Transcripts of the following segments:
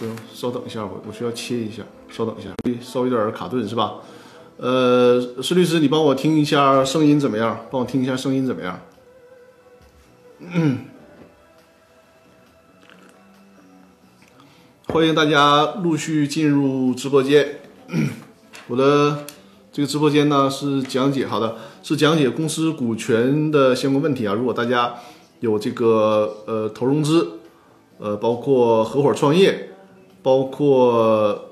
就是稍等一下，我我需要切一下，稍等一下，稍微有点卡顿是吧？呃，施律师，你帮我听一下声音怎么样？帮我听一下声音怎么样？欢迎大家陆续进入直播间。我的这个直播间呢是讲解，好的，是讲解公司股权的相关问题啊。如果大家有这个呃投融资，呃，包括合伙创业，包括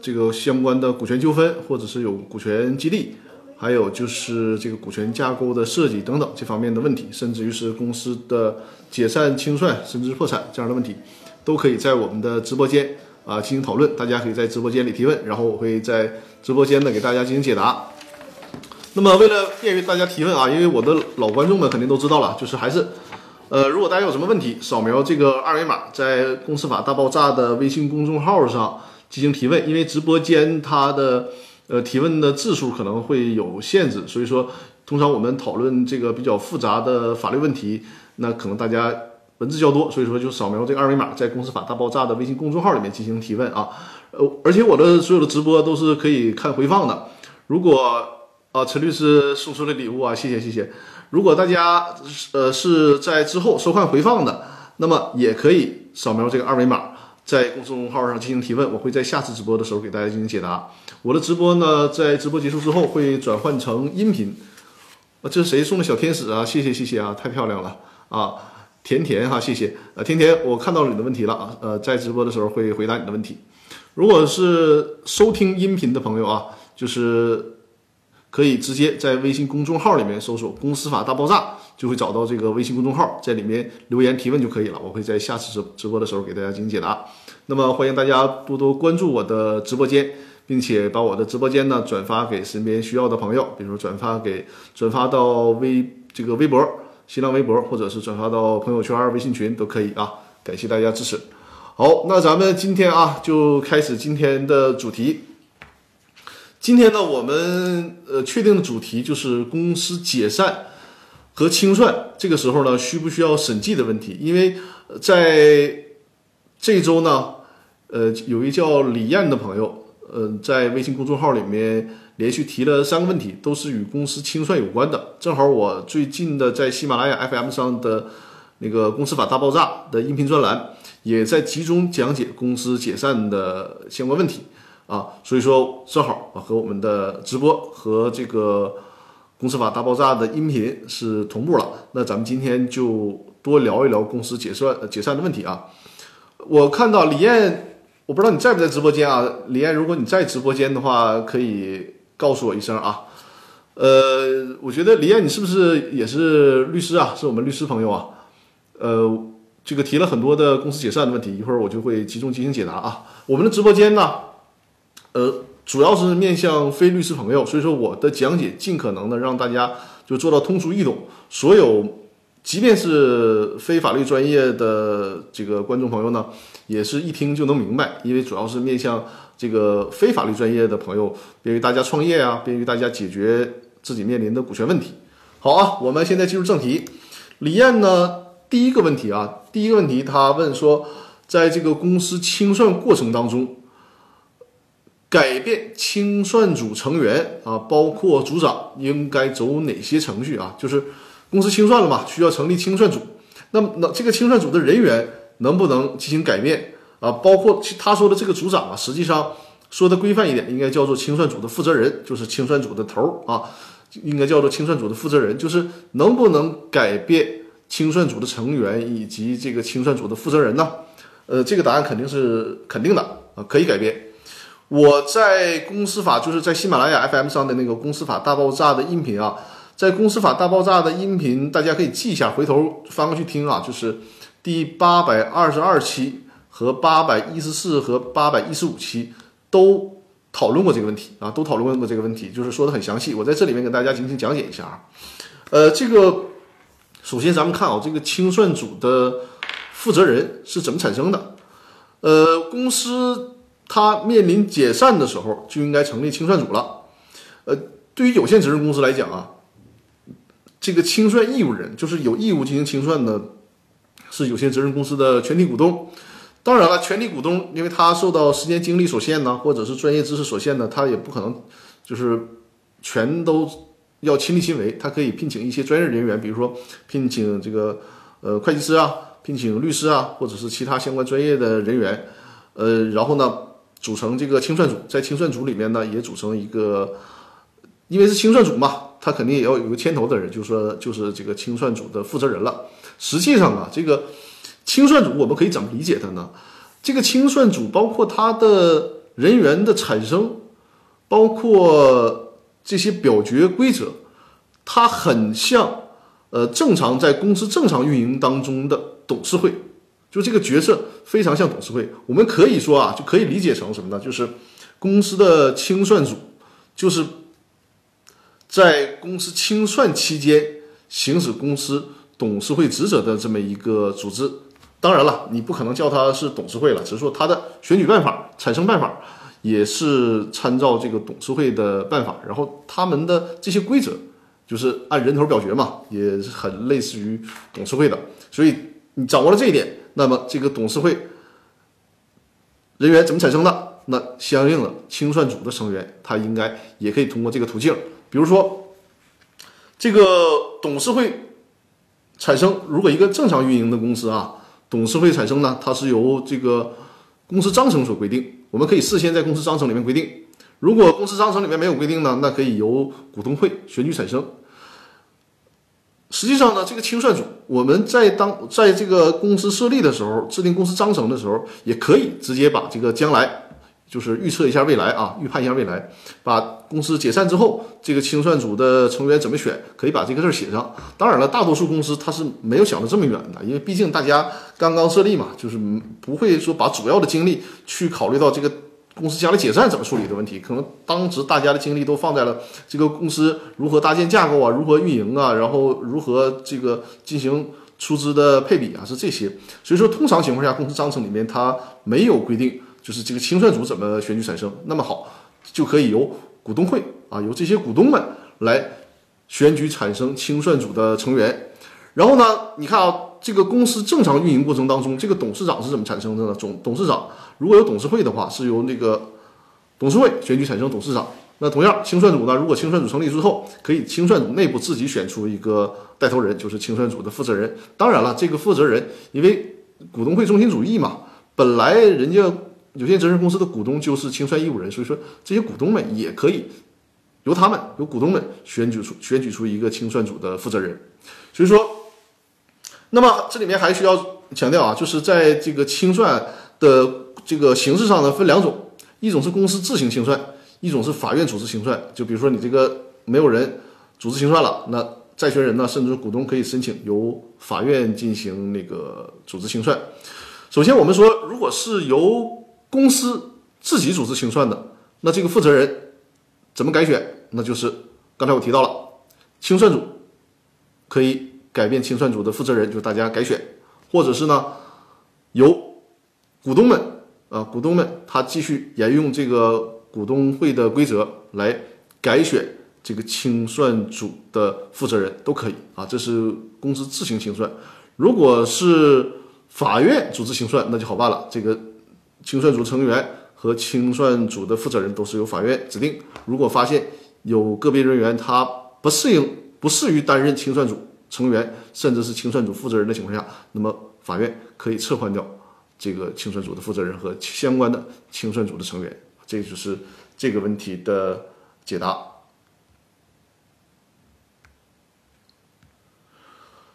这个相关的股权纠纷，或者是有股权激励，还有就是这个股权架构的设计等等这方面的问题，甚至于是公司的解散清算甚至破产这样的问题。都可以在我们的直播间啊进行讨论，大家可以在直播间里提问，然后我会在直播间呢给大家进行解答。那么为了便于大家提问啊，因为我的老观众们肯定都知道了，就是还是，呃，如果大家有什么问题，扫描这个二维码，在《公司法大爆炸》的微信公众号上进行提问，因为直播间它的呃提问的字数可能会有限制，所以说通常我们讨论这个比较复杂的法律问题，那可能大家。文字较多，所以说就扫描这个二维码，在公司法大爆炸的微信公众号里面进行提问啊。呃，而且我的所有的直播都是可以看回放的。如果啊，陈律师送出的礼物啊，谢谢谢谢。如果大家呃是在之后收看回放的，那么也可以扫描这个二维码，在公众号上进行提问，我会在下次直播的时候给大家进行解答。我的直播呢，在直播结束之后会转换成音频。啊，这是谁送的小天使啊？谢谢谢谢啊，太漂亮了啊！甜甜哈，谢谢。呃，甜甜，我看到了你的问题了啊。呃，在直播的时候会回答你的问题。如果是收听音频的朋友啊，就是可以直接在微信公众号里面搜索“公司法大爆炸”，就会找到这个微信公众号，在里面留言提问就可以了。我会在下次直直播的时候给大家进行解答。那么欢迎大家多多关注我的直播间，并且把我的直播间呢转发给身边需要的朋友，比如说转发给转发到微这个微博。新浪微博，或者是转发到朋友圈、微信群都可以啊！感谢大家支持。好，那咱们今天啊，就开始今天的主题。今天呢，我们呃确定的主题就是公司解散和清算，这个时候呢，需不需要审计的问题？因为在这周呢，呃，有一叫李艳的朋友，呃，在微信公众号里面。连续提了三个问题，都是与公司清算有关的。正好我最近的在喜马拉雅 FM 上的那个《公司法大爆炸》的音频专栏，也在集中讲解公司解散的相关问题啊，所以说正好啊和我们的直播和这个《公司法大爆炸》的音频是同步了。那咱们今天就多聊一聊公司解散解散的问题啊。我看到李艳，我不知道你在不在直播间啊？李艳，如果你在直播间的话，可以。告诉我一声啊，呃，我觉得李艳，你是不是也是律师啊？是我们律师朋友啊？呃，这个提了很多的公司解散的问题，一会儿我就会集中进行解答啊。我们的直播间呢，呃，主要是面向非律师朋友，所以说我的讲解尽可能的让大家就做到通俗易懂。所有即便是非法律专业的这个观众朋友呢，也是一听就能明白，因为主要是面向。这个非法律专业的朋友，便于大家创业啊，便于大家解决自己面临的股权问题。好啊，我们现在进入正题。李艳呢，第一个问题啊，第一个问题，他问说，在这个公司清算过程当中，改变清算组成员啊，包括组长，应该走哪些程序啊？就是公司清算了嘛，需要成立清算组，那么那这个清算组的人员能不能进行改变？啊，包括他说的这个组长啊，实际上说的规范一点，应该叫做清算组的负责人，就是清算组的头儿啊，应该叫做清算组的负责人。就是能不能改变清算组的成员以及这个清算组的负责人呢？呃，这个答案肯定是肯定的啊，可以改变。我在公司法，就是在喜马拉雅 FM 上的那个公司法大爆炸的音频啊，在公司法大爆炸的音频，大家可以记一下，回头翻过去听啊，就是第八百二十二期。和八百一十四和八百一十五期都讨论过这个问题啊，都讨论过这个问题，就是说的很详细。我在这里面给大家进行讲解一下啊。呃，这个首先咱们看啊，这个清算组的负责人是怎么产生的？呃，公司它面临解散的时候就应该成立清算组了。呃，对于有限责任公司来讲啊，这个清算义务人就是有义务进行清算的，是有限责任公司的全体股东。当然了，全体股东因为他受到时间精力所限呢，或者是专业知识所限呢，他也不可能就是全都要亲力亲为，他可以聘请一些专业人员，比如说聘请这个呃会计师啊，聘请律师啊，或者是其他相关专业的人员，呃，然后呢组成这个清算组，在清算组里面呢也组成一个，因为是清算组嘛，他肯定也要有个牵头的人，就说就是这个清算组的负责人了。实际上啊，这个。清算组我们可以怎么理解它呢？这个清算组包括它的人员的产生，包括这些表决规则，它很像呃正常在公司正常运营当中的董事会，就这个角色非常像董事会。我们可以说啊，就可以理解成什么呢？就是公司的清算组，就是在公司清算期间行使公司董事会职责的这么一个组织。当然了，你不可能叫他是董事会了，只是说他的选举办法、产生办法也是参照这个董事会的办法，然后他们的这些规则就是按人头表决嘛，也是很类似于董事会的。所以你掌握了这一点，那么这个董事会人员怎么产生的？那相应的清算组的成员，他应该也可以通过这个途径，比如说这个董事会产生，如果一个正常运营的公司啊。董事会产生呢，它是由这个公司章程所规定。我们可以事先在公司章程里面规定。如果公司章程里面没有规定呢，那可以由股东会选举产生。实际上呢，这个清算组，我们在当在这个公司设立的时候，制定公司章程的时候，也可以直接把这个将来。就是预测一下未来啊，预判一下未来，把公司解散之后，这个清算组的成员怎么选，可以把这个字写上。当然了，大多数公司它是没有想的这么远的，因为毕竟大家刚刚设立嘛，就是不会说把主要的精力去考虑到这个公司将来解散怎么处理的问题。可能当时大家的精力都放在了这个公司如何搭建架构啊，如何运营啊，然后如何这个进行出资的配比啊，是这些。所以说，通常情况下，公司章程里面它没有规定。就是这个清算组怎么选举产生？那么好，就可以由股东会啊，由这些股东们来选举产生清算组的成员。然后呢，你看啊，这个公司正常运营过程当中，这个董事长是怎么产生的呢？总董事长如果有董事会的话，是由那个董事会选举产生董事长。那同样，清算组呢，如果清算组成立之后，可以清算组内部自己选出一个带头人，就是清算组的负责人。当然了，这个负责人因为股东会中心主义嘛，本来人家。有限责任公司的股东就是清算义务人，所以说这些股东们也可以由他们由股东们选举出选举出一个清算组的负责人。所以说，那么这里面还需要强调啊，就是在这个清算的这个形式上呢，分两种，一种是公司自行清算，一种是法院组织清算。就比如说你这个没有人组织清算了，那债权人呢，甚至股东可以申请由法院进行那个组织清算。首先我们说，如果是由公司自己组织清算的，那这个负责人怎么改选？那就是刚才我提到了，清算组可以改变清算组的负责人，就是大家改选，或者是呢由股东们啊，股东们他继续沿用这个股东会的规则来改选这个清算组的负责人，都可以啊。这是公司自行清算。如果是法院组织清算，那就好办了，这个。清算组成员和清算组的负责人都是由法院指定。如果发现有个别人员他不适应、不适于担任清算组成员，甚至是清算组负责人的情况下，那么法院可以撤换掉这个清算组的负责人和相关的清算组的成员。这就是这个问题的解答。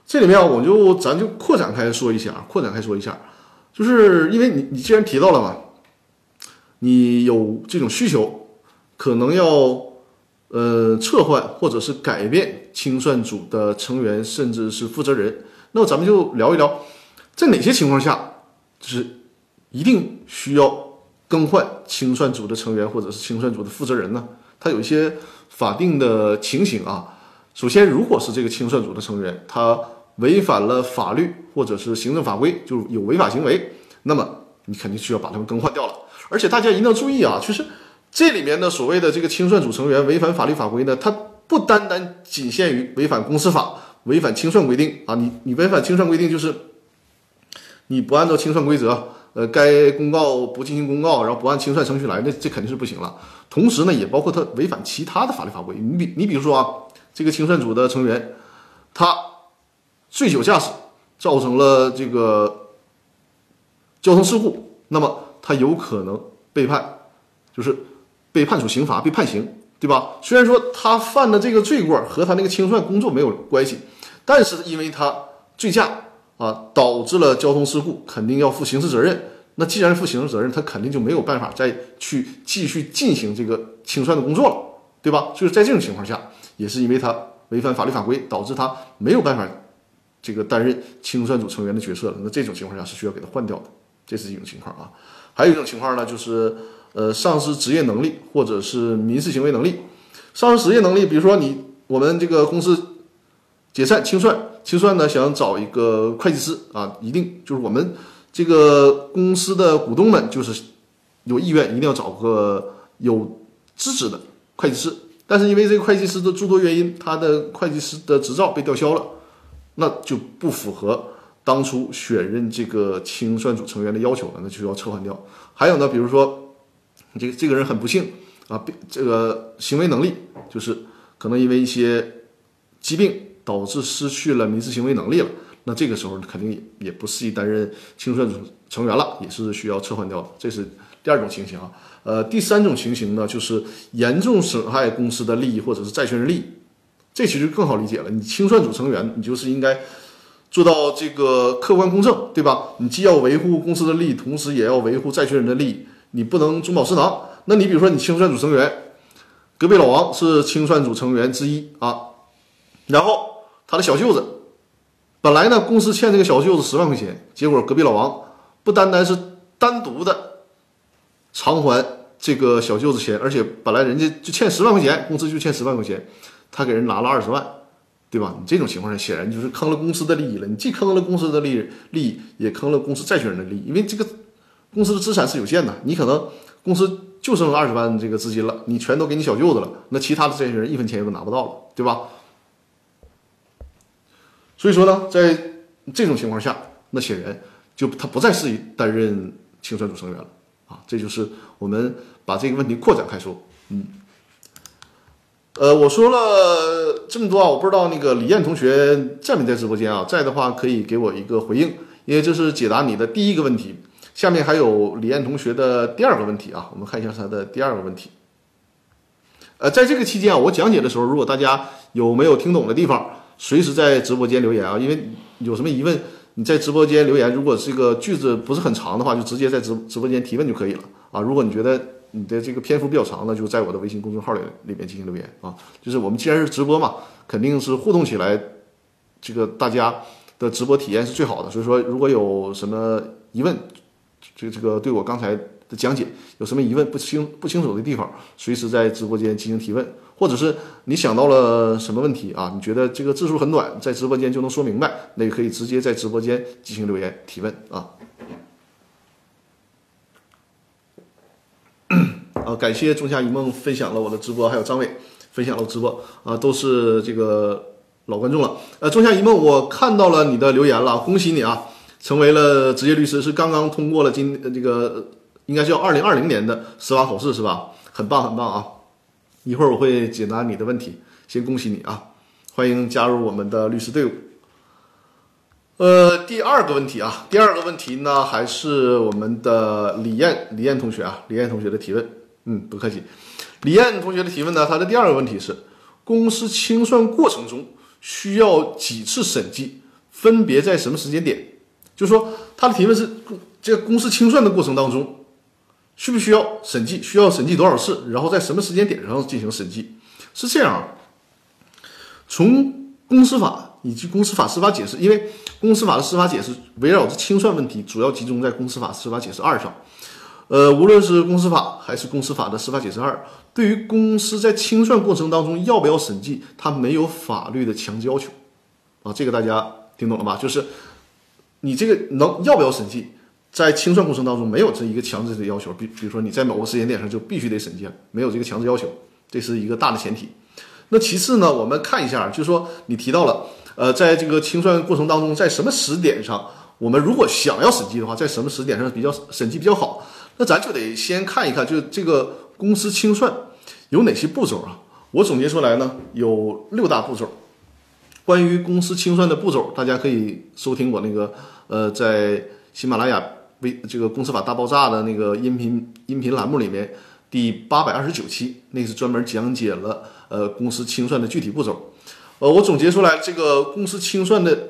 这里面我就咱就扩展开说一下，扩展开说一下。就是因为你，你既然提到了嘛，你有这种需求，可能要呃撤换或者是改变清算组的成员，甚至是负责人，那咱们就聊一聊，在哪些情况下，就是一定需要更换清算组的成员或者是清算组的负责人呢？它有一些法定的情形啊。首先，如果是这个清算组的成员，他违反了法律或者是行政法规，就有违法行为，那么你肯定需要把他们更换掉了。而且大家一定要注意啊，就是这里面的所谓的这个清算组成员违反法律法规呢，它不单单仅限于违反公司法、违反清算规定啊。你你违反清算规定，就是你不按照清算规则呃，该公告不进行公告，然后不按清算程序来，那这肯定是不行了。同时呢，也包括他违反其他的法律法规。你比你比如说啊，这个清算组的成员，他醉酒驾驶造成了这个交通事故，那么他有可能被判，就是被判处刑罚，被判刑，对吧？虽然说他犯的这个罪过和他那个清算工作没有关系，但是因为他醉驾。啊，导致了交通事故，肯定要负刑事责任。那既然负刑事责任，他肯定就没有办法再去继续进行这个清算的工作了，对吧？就是在这种情况下，也是因为他违反法律法规，导致他没有办法这个担任清算组成员的角色了。那这种情况下是需要给他换掉的，这是一种情况啊。还有一种情况呢，就是呃，丧失职业能力或者是民事行为能力。丧失职业能力，比如说你我们这个公司解散清算。清算呢，想找一个会计师啊，一定就是我们这个公司的股东们，就是有意愿，一定要找个有资质的会计师。但是因为这个会计师的诸多原因，他的会计师的执照被吊销了，那就不符合当初选任这个清算组成员的要求了，那就要撤换掉。还有呢，比如说这个这个人很不幸啊，这个行为能力就是可能因为一些疾病。导致失去了民事行为能力了，那这个时候肯定也也不适宜担任清算组成员了，也是需要撤换掉的。这是第二种情形啊。呃，第三种情形呢，就是严重损害公司的利益或者是债权人利益，这其实更好理解了。你清算组成员，你就是应该做到这个客观公正，对吧？你既要维护公司的利益，同时也要维护债权人的利益，你不能中饱私囊。那你比如说，你清算组成员隔壁老王是清算组成员之一啊，然后。他的小舅子，本来呢，公司欠这个小舅子十万块钱，结果隔壁老王不单单是单独的偿还这个小舅子钱，而且本来人家就欠十万块钱，公司就欠十万块钱，他给人拿了二十万，对吧？你这种情况下，显然就是坑了公司的利益了。你既坑了公司的利益，利益也坑了公司债权人的利益，因为这个公司的资产是有限的，你可能公司就剩二十万这个资金了，你全都给你小舅子了，那其他的这些人一分钱也都拿不到了，对吧？所以说呢，在这种情况下，那显然就他不再适宜担任清算组成员了啊！这就是我们把这个问题扩展开说。嗯，呃，我说了这么多啊，我不知道那个李艳同学在没在直播间啊？在的话可以给我一个回应，因为这是解答你的第一个问题。下面还有李艳同学的第二个问题啊，我们看一下他的第二个问题。呃，在这个期间啊，我讲解的时候，如果大家有没有听懂的地方？随时在直播间留言啊，因为有什么疑问，你在直播间留言。如果这个句子不是很长的话，就直接在直直播间提问就可以了啊。如果你觉得你的这个篇幅比较长呢，就在我的微信公众号里里面进行留言啊。就是我们既然是直播嘛，肯定是互动起来，这个大家的直播体验是最好的。所以说，如果有什么疑问，这这个对我刚才的讲解有什么疑问不清不清楚的地方，随时在直播间进行提问。或者是你想到了什么问题啊？你觉得这个字数很短，在直播间就能说明白，那也可以直接在直播间进行留言提问啊。啊，感谢仲夏一梦分享了我的直播，还有张伟分享了直播啊，都是这个老观众了。呃，仲夏一梦，我看到了你的留言了，恭喜你啊，成为了职业律师，是刚刚通过了今这个应该叫二零二零年的司法考试是吧？很棒，很棒啊！一会儿我会解答你的问题，先恭喜你啊！欢迎加入我们的律师队伍。呃，第二个问题啊，第二个问题呢，还是我们的李艳李艳同学啊，李艳同学的提问。嗯，不客气。李艳同学的提问呢，他的第二个问题是：公司清算过程中需要几次审计？分别在什么时间点？就说，他的提问是：这个公司清算的过程当中。需不需要审计？需要审计多少次？然后在什么时间点上进行审计？是这样。从公司法以及公司法司法解释，因为公司法的司法解释围绕着清算问题，主要集中在公司法司法解释二上。呃，无论是公司法还是公司法的司法解释二，对于公司在清算过程当中要不要审计，它没有法律的强制要求。啊，这个大家听懂了吧？就是你这个能要不要审计？在清算过程当中没有这一个强制的要求，比比如说你在某个时间点上就必须得审计，没有这个强制要求，这是一个大的前提。那其次呢，我们看一下，就是说你提到了，呃，在这个清算过程当中，在什么时点上我们如果想要审计的话，在什么时点上比较审计比较好？那咱就得先看一看，就这个公司清算有哪些步骤啊？我总结出来呢，有六大步骤。关于公司清算的步骤，大家可以收听我那个呃，在喜马拉雅微这个公司法大爆炸的那个音频音频栏目里面第八百二十九期，那是专门讲解了呃公司清算的具体步骤。呃，我总结出来这个公司清算的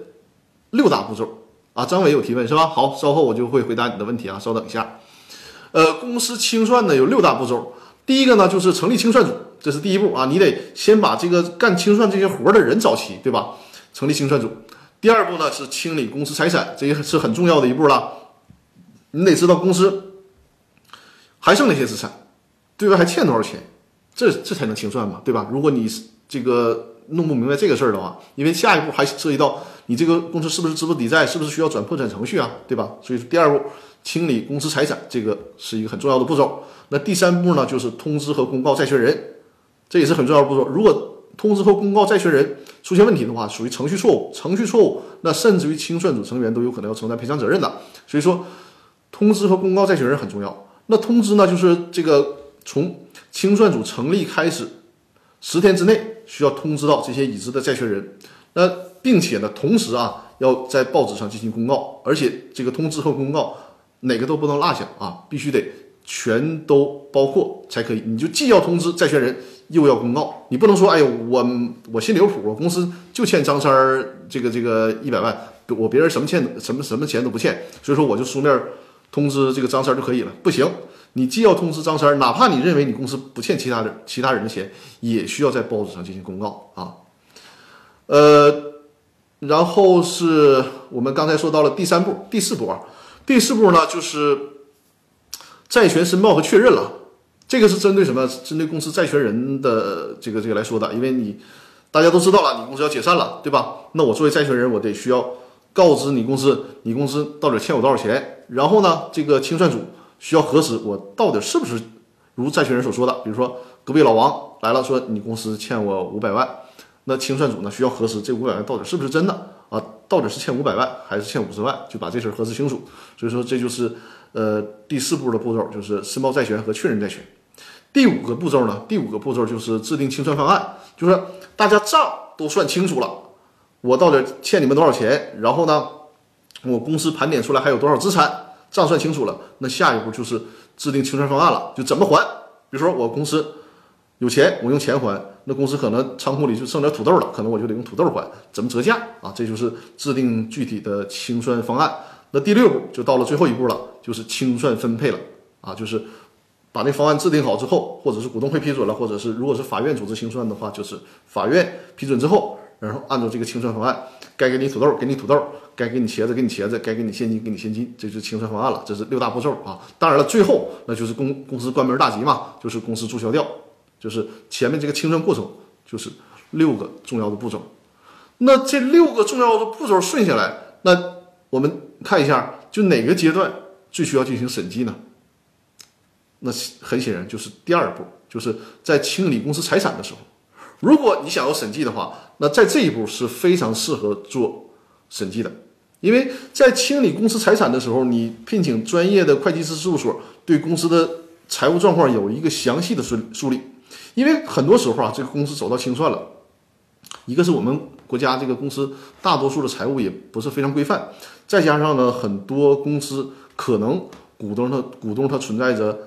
六大步骤啊。张伟有提问是吧？好，稍后我就会回答你的问题啊，稍等一下。呃，公司清算呢有六大步骤，第一个呢就是成立清算组，这是第一步啊，你得先把这个干清算这些活的人找齐，对吧？成立清算组。第二步呢是清理公司财产，这也是很重要的一步了。你得知道公司还剩哪些资产，对外还欠多少钱，这这才能清算嘛，对吧？如果你这个弄不明白这个事儿的话，因为下一步还涉及到你这个公司是不是资不抵债，是不是需要转破产程序啊，对吧？所以说第二步。清理公司财产，这个是一个很重要的步骤。那第三步呢，就是通知和公告债权人，这也是很重要的步骤。如果通知和公告债权人出现问题的话，属于程序错误，程序错误，那甚至于清算组成员都有可能要承担赔偿责任的。所以说，通知和公告债权人很重要。那通知呢，就是这个从清算组成立开始十天之内需要通知到这些已知的债权人。那并且呢，同时啊，要在报纸上进行公告，而且这个通知和公告。哪个都不能落下啊，必须得全都包括才可以。你就既要通知债权人，又要公告。你不能说，哎呦，我我心里有谱，我公司就欠张三儿这个这个一百万，我别人什么欠什么什么钱都不欠，所以说我就书面通知这个张三儿就可以了。不行，你既要通知张三儿，哪怕你认为你公司不欠其他人其他人的钱，也需要在报纸上进行公告啊。呃，然后是我们刚才说到了第三步、第四步。第四步呢，就是债权申报和确认了。这个是针对什么？针对公司债权人的这个这个来说的。因为你大家都知道了，你公司要解散了，对吧？那我作为债权人，我得需要告知你公司，你公司到底欠我多少钱。然后呢，这个清算组需要核实我到底是不是如债权人所说的。比如说，隔壁老王来了，说你公司欠我五百万，那清算组呢需要核实这五百万到底是不是真的。啊，到底是欠五百万还是欠五十万，就把这事儿核实清楚。所以说，这就是呃第四步的步骤，就是申报债权和确认债权。第五个步骤呢，第五个步骤就是制定清算方案，就是大家账都算清楚了，我到底欠你们多少钱，然后呢，我公司盘点出来还有多少资产，账算清楚了，那下一步就是制定清算方案了，就怎么还。比如说我公司有钱，我用钱还。那公司可能仓库里就剩点土豆了，可能我就得用土豆还，怎么折价啊？这就是制定具体的清算方案。那第六步就到了最后一步了，就是清算分配了啊，就是把那方案制定好之后，或者是股东会批准了，或者是如果是法院组织清算的话，就是法院批准之后，然后按照这个清算方案，该给你土豆给你土豆，该给你茄子给你茄子，该给你现金给你现金，这就是清算方案了。这是六大步骤啊。当然了，最后那就是公公司关门大吉嘛，就是公司注销掉。就是前面这个清算过程，就是六个重要的步骤。那这六个重要的步骤顺下来，那我们看一下，就哪个阶段最需要进行审计呢？那很显然就是第二步，就是在清理公司财产的时候。如果你想要审计的话，那在这一步是非常适合做审计的，因为在清理公司财产的时候，你聘请专业的会计师事务所对公司的财务状况有一个详细的梳梳理。因为很多时候啊，这个公司走到清算了，一个是我们国家这个公司大多数的财务也不是非常规范，再加上呢，很多公司可能股东他股东他存在着，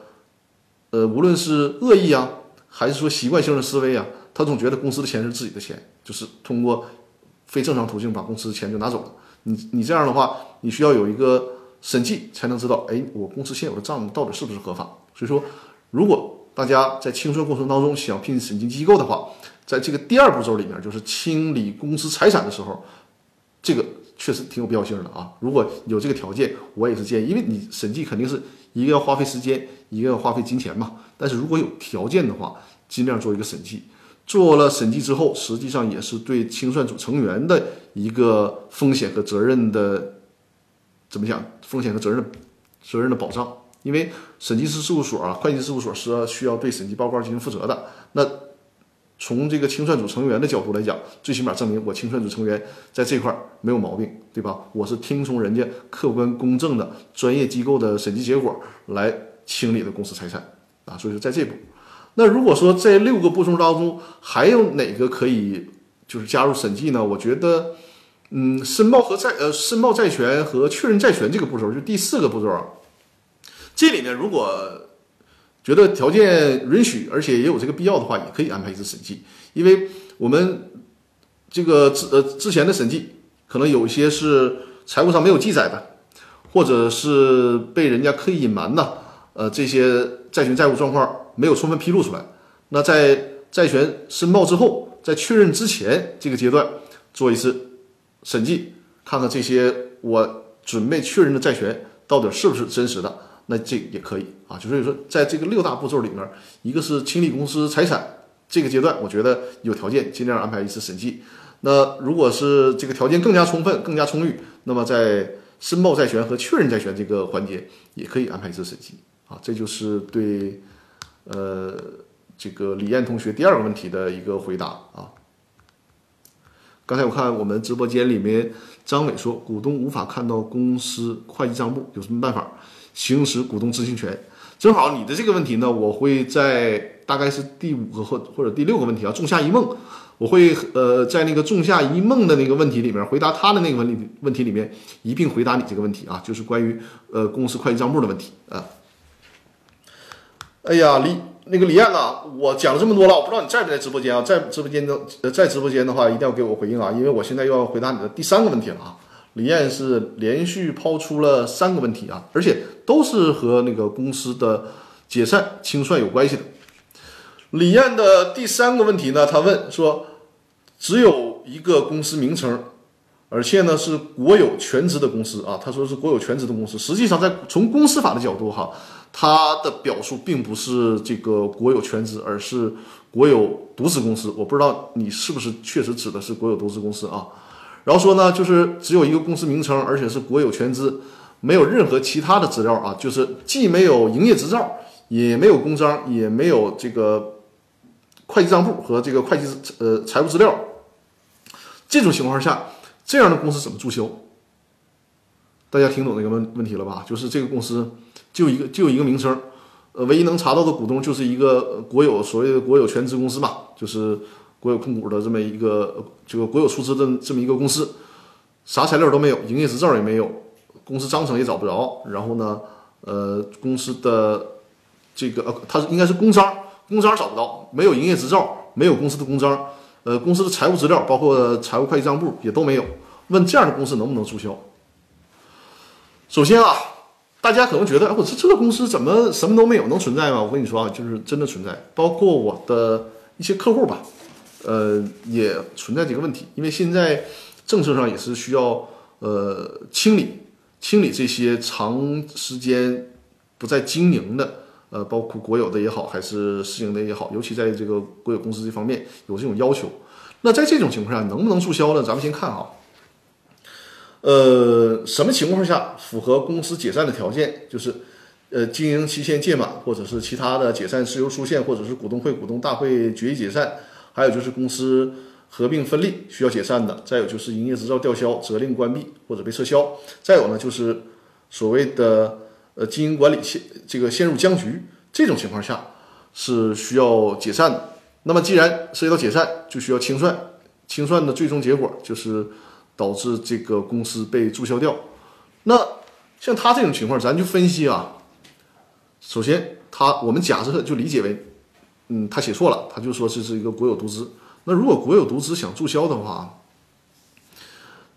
呃，无论是恶意啊，还是说习惯性的思维啊，他总觉得公司的钱是自己的钱，就是通过非正常途径把公司的钱就拿走了。你你这样的话，你需要有一个审计才能知道，哎，我公司现有的账目到底是不是合法。所以说，如果大家在清算过程当中想聘审计机构的话，在这个第二步骤里面，就是清理公司财产的时候，这个确实挺有必要性的啊。如果有这个条件，我也是建议，因为你审计肯定是一个要花费时间，一个要花费金钱嘛。但是如果有条件的话，尽量做一个审计。做了审计之后，实际上也是对清算组成员的一个风险和责任的怎么讲？风险和责任责任的保障。因为审计师事务所啊，会计师事务所是需要对审计报告进行负责的。那从这个清算组成员的角度来讲，最起码证明我清算组成员在这块儿没有毛病，对吧？我是听从人家客观公正的专业机构的审计结果来清理的公司财产啊。所以说在这步，那如果说这六个步骤当中还有哪个可以就是加入审计呢？我觉得，嗯，申报和债呃申报债权和确认债权这个步骤就第四个步骤啊，这里面如果。觉得条件允许，而且也有这个必要的话，也可以安排一次审计，因为我们这个之呃之前的审计可能有一些是财务上没有记载的，或者是被人家刻意隐瞒的，呃，这些债权债务状况没有充分披露出来。那在债权申报之后，在确认之前这个阶段做一次审计，看看这些我准备确认的债权到底是不是真实的。那这也可以啊，就所以说，在这个六大步骤里面，一个是清理公司财产这个阶段，我觉得有条件尽量安排一次审计。那如果是这个条件更加充分、更加充裕，那么在申报债权和确认债权这个环节也可以安排一次审计啊。这就是对呃这个李艳同学第二个问题的一个回答啊。刚才我看我们直播间里面张伟说，股东无法看到公司会计账簿，有什么办法？行使股东知情权，正好你的这个问题呢，我会在大概是第五个或或者第六个问题啊，仲夏一梦，我会呃在那个仲夏一梦的那个问题里面回答他的那个问题问题里面一并回答你这个问题啊，就是关于呃公司会计账目的问题啊。哎呀，李那个李艳呐，我讲了这么多了，我不知道你在不在直播间啊，在直播间的在直播间的话，一定要给我回应啊，因为我现在又要回答你的第三个问题了啊。李艳是连续抛出了三个问题啊，而且都是和那个公司的解散清算有关系的。李艳的第三个问题呢，他问说，只有一个公司名称，而且呢是国有全资的公司啊，他说是国有全资的公司。实际上，在从公司法的角度哈，他的表述并不是这个国有全资，而是国有独资公司。我不知道你是不是确实指的是国有独资公司啊？然后说呢，就是只有一个公司名称，而且是国有全资，没有任何其他的资料啊，就是既没有营业执照，也没有公章，也没有这个会计账簿和这个会计呃财务资料。这种情况下，这样的公司怎么注销？大家听懂那个问问题了吧？就是这个公司就一个就一个名称，呃，唯一能查到的股东就是一个国有所谓的国有全资公司嘛，就是。国有控股的这么一个这个国有出资的这么一个公司，啥材料都没有，营业执照也没有，公司章程也找不着。然后呢，呃，公司的这个呃，它应该是公章，公章找不到，没有营业执照，没有公司的公章，呃，公司的财务资料，包括财务会计账簿也都没有。问这样的公司能不能注销？首先啊，大家可能觉得，哎，我这这个公司怎么什么都没有，能存在吗？我跟你说啊，就是真的存在，包括我的一些客户吧。呃，也存在这个问题，因为现在政策上也是需要呃清理清理这些长时间不再经营的，呃，包括国有的也好，还是私营的也好，尤其在这个国有公司这方面有这种要求。那在这种情况下，能不能注销呢？咱们先看啊，呃，什么情况下符合公司解散的条件？就是呃，经营期限届满，或者是其他的解散事由出现，或者是股东会股东大会决议解散。还有就是公司合并分立需要解散的，再有就是营业执照吊销、责令关闭或者被撤销，再有呢就是所谓的呃经营管理陷这个陷入僵局，这种情况下是需要解散的。那么既然涉及到解散，就需要清算，清算的最终结果就是导致这个公司被注销掉。那像他这种情况，咱就分析啊，首先他我们假设就理解为。嗯，他写错了，他就说这是一个国有独资。那如果国有独资想注销的话，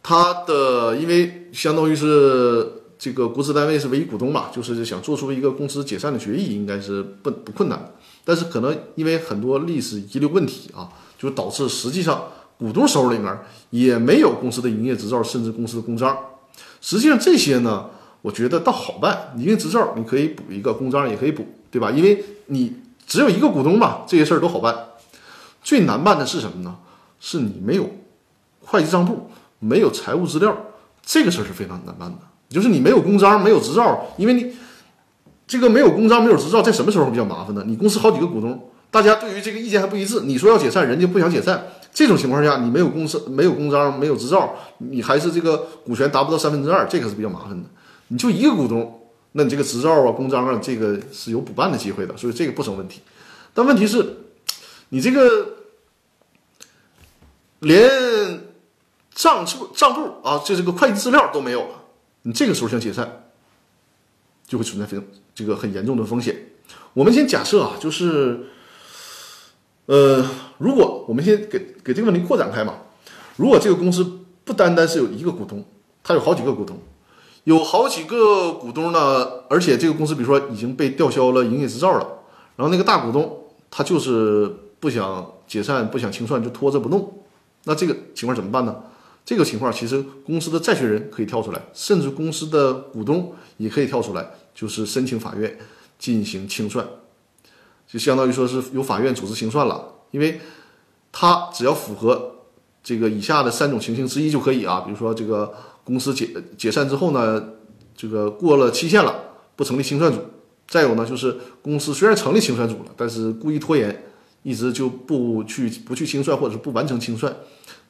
他的因为相当于是这个国资单位是唯一股东嘛，就是想做出一个公司解散的决议，应该是不不困难。但是可能因为很多历史遗留问题啊，就导致实际上股东手里面也没有公司的营业执照，甚至公司的公章。实际上这些呢，我觉得倒好办，营业执照你可以补一个，公章也可以补，对吧？因为你。只有一个股东嘛，这些事儿都好办。最难办的是什么呢？是你没有会计账簿，没有财务资料，这个事儿是非常难办的。就是你没有公章，没有执照，因为你这个没有公章，没有执照，在什么时候比较麻烦呢？你公司好几个股东，大家对于这个意见还不一致，你说要解散，人家不想解散，这种情况下，你没有公司、没有公章、没有执照，你还是这个股权达不到三分之二，这个是比较麻烦的。你就一个股东，那你这个执照啊、公章啊，这个是有补办的机会的，所以这个不成问题。但问题是，你这个连账簿、账簿啊，这这个会计资料都没有了，你这个时候想解散，就会存在非常这个很严重的风险。我们先假设啊，就是，呃，如果我们先给给这个问题扩展开嘛，如果这个公司不单单是有一个股东，它有好几个股东，有好几个股东呢，而且这个公司比如说已经被吊销了营业执照了，然后那个大股东他就是不想解散、不想清算，就拖着不动，那这个情况怎么办呢？这个情况其实公司的债权人可以跳出来，甚至公司的股东也可以跳出来，就是申请法院进行清算，就相当于说是由法院组织清算了，因为他只要符合这个以下的三种情形之一就可以啊，比如说这个公司解解散之后呢，这个过了期限了，不成立清算组；再有呢，就是公司虽然成立清算组了，但是故意拖延，一直就不去不去清算，或者是不完成清算；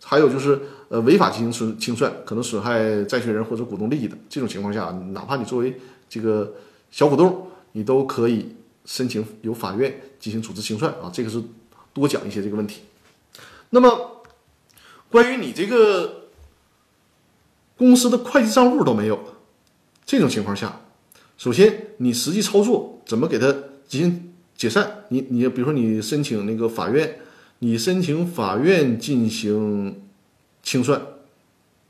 还有就是呃违法进行损清算，可能损害债权人或者股东利益的这种情况下，哪怕你作为这个小股东，你都可以申请由法院进行组织清算啊。这个是多讲一些这个问题。那么关于你这个公司的会计账户都没有，这种情况下，首先你实际操作怎么给它进行解散？你你比如说你申请那个法院，你申请法院进行清算，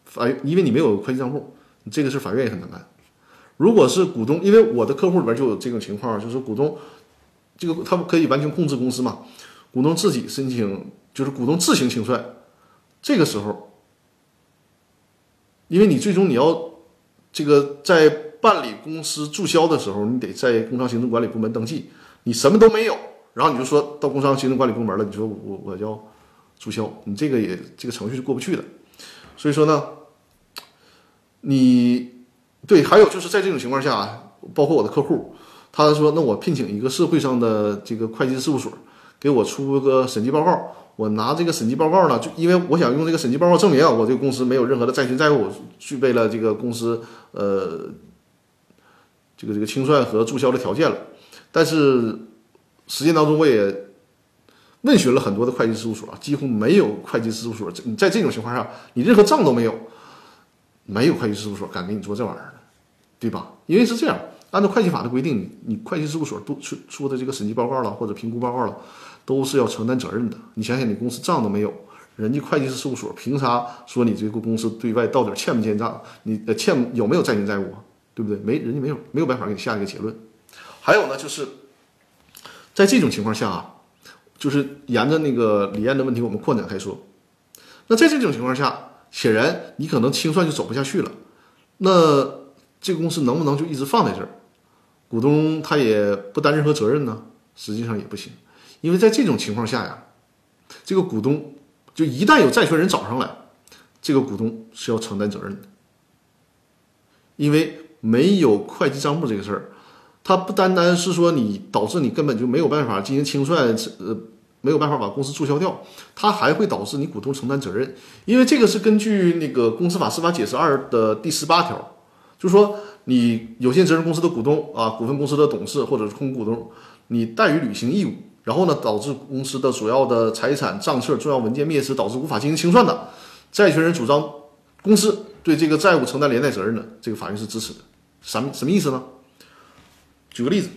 法因为你没有会计账户，你这个事法院也很难办。如果是股东，因为我的客户里边就有这种情况，就是股东这个他们可以完全控制公司嘛，股东自己申请就是股东自行清算，这个时候，因为你最终你要这个在办理公司注销的时候，你得在工商行政管理部门登记，你什么都没有，然后你就说到工商行政管理部门了，你说我我要注销，你这个也这个程序是过不去的，所以说呢，你对，还有就是在这种情况下，包括我的客户，他说那我聘请一个社会上的这个会计事务所给我出个审计报告。我拿这个审计报告呢，就因为我想用这个审计报告证明啊，我这个公司没有任何的债权债务，具备了这个公司呃这个这个清算和注销的条件了。但是实践当中，我也问询了很多的会计事务所，几乎没有会计事务所你在这种情况下，你任何账都没有，没有会计事务所敢给你做这玩意儿的，对吧？因为是这样，按照会计法的规定，你会计事务所出出的这个审计报告了或者评估报告了。都是要承担责任的。你想想，你公司账都没有，人家会计师事务所凭啥说你这个公司对外到底欠不欠账？你欠有没有债权债务啊？对不对？没，人家没有没有办法给你下一个结论。还有呢，就是在这种情况下啊，就是沿着那个李艳的问题，我们扩展开说。那在这种情况下，显然你可能清算就走不下去了。那这个公司能不能就一直放在这儿？股东他也不担任何责任呢？实际上也不行。因为在这种情况下呀，这个股东就一旦有债权人找上来，这个股东是要承担责任的。因为没有会计账簿这个事儿，它不单单是说你导致你根本就没有办法进行清算，呃，没有办法把公司注销掉，它还会导致你股东承担责任。因为这个是根据那个《公司法司法解释二》的第十八条，就是说你有限责任公司的股东啊，股份公司的董事或者是控股股东，你怠于履行义务。然后呢，导致公司的主要的财产、账册、重要文件灭失，导致无法进行清算的，债权人主张公司对这个债务承担连带责任的，这个法院是支持的。什么什么意思呢？举个例子，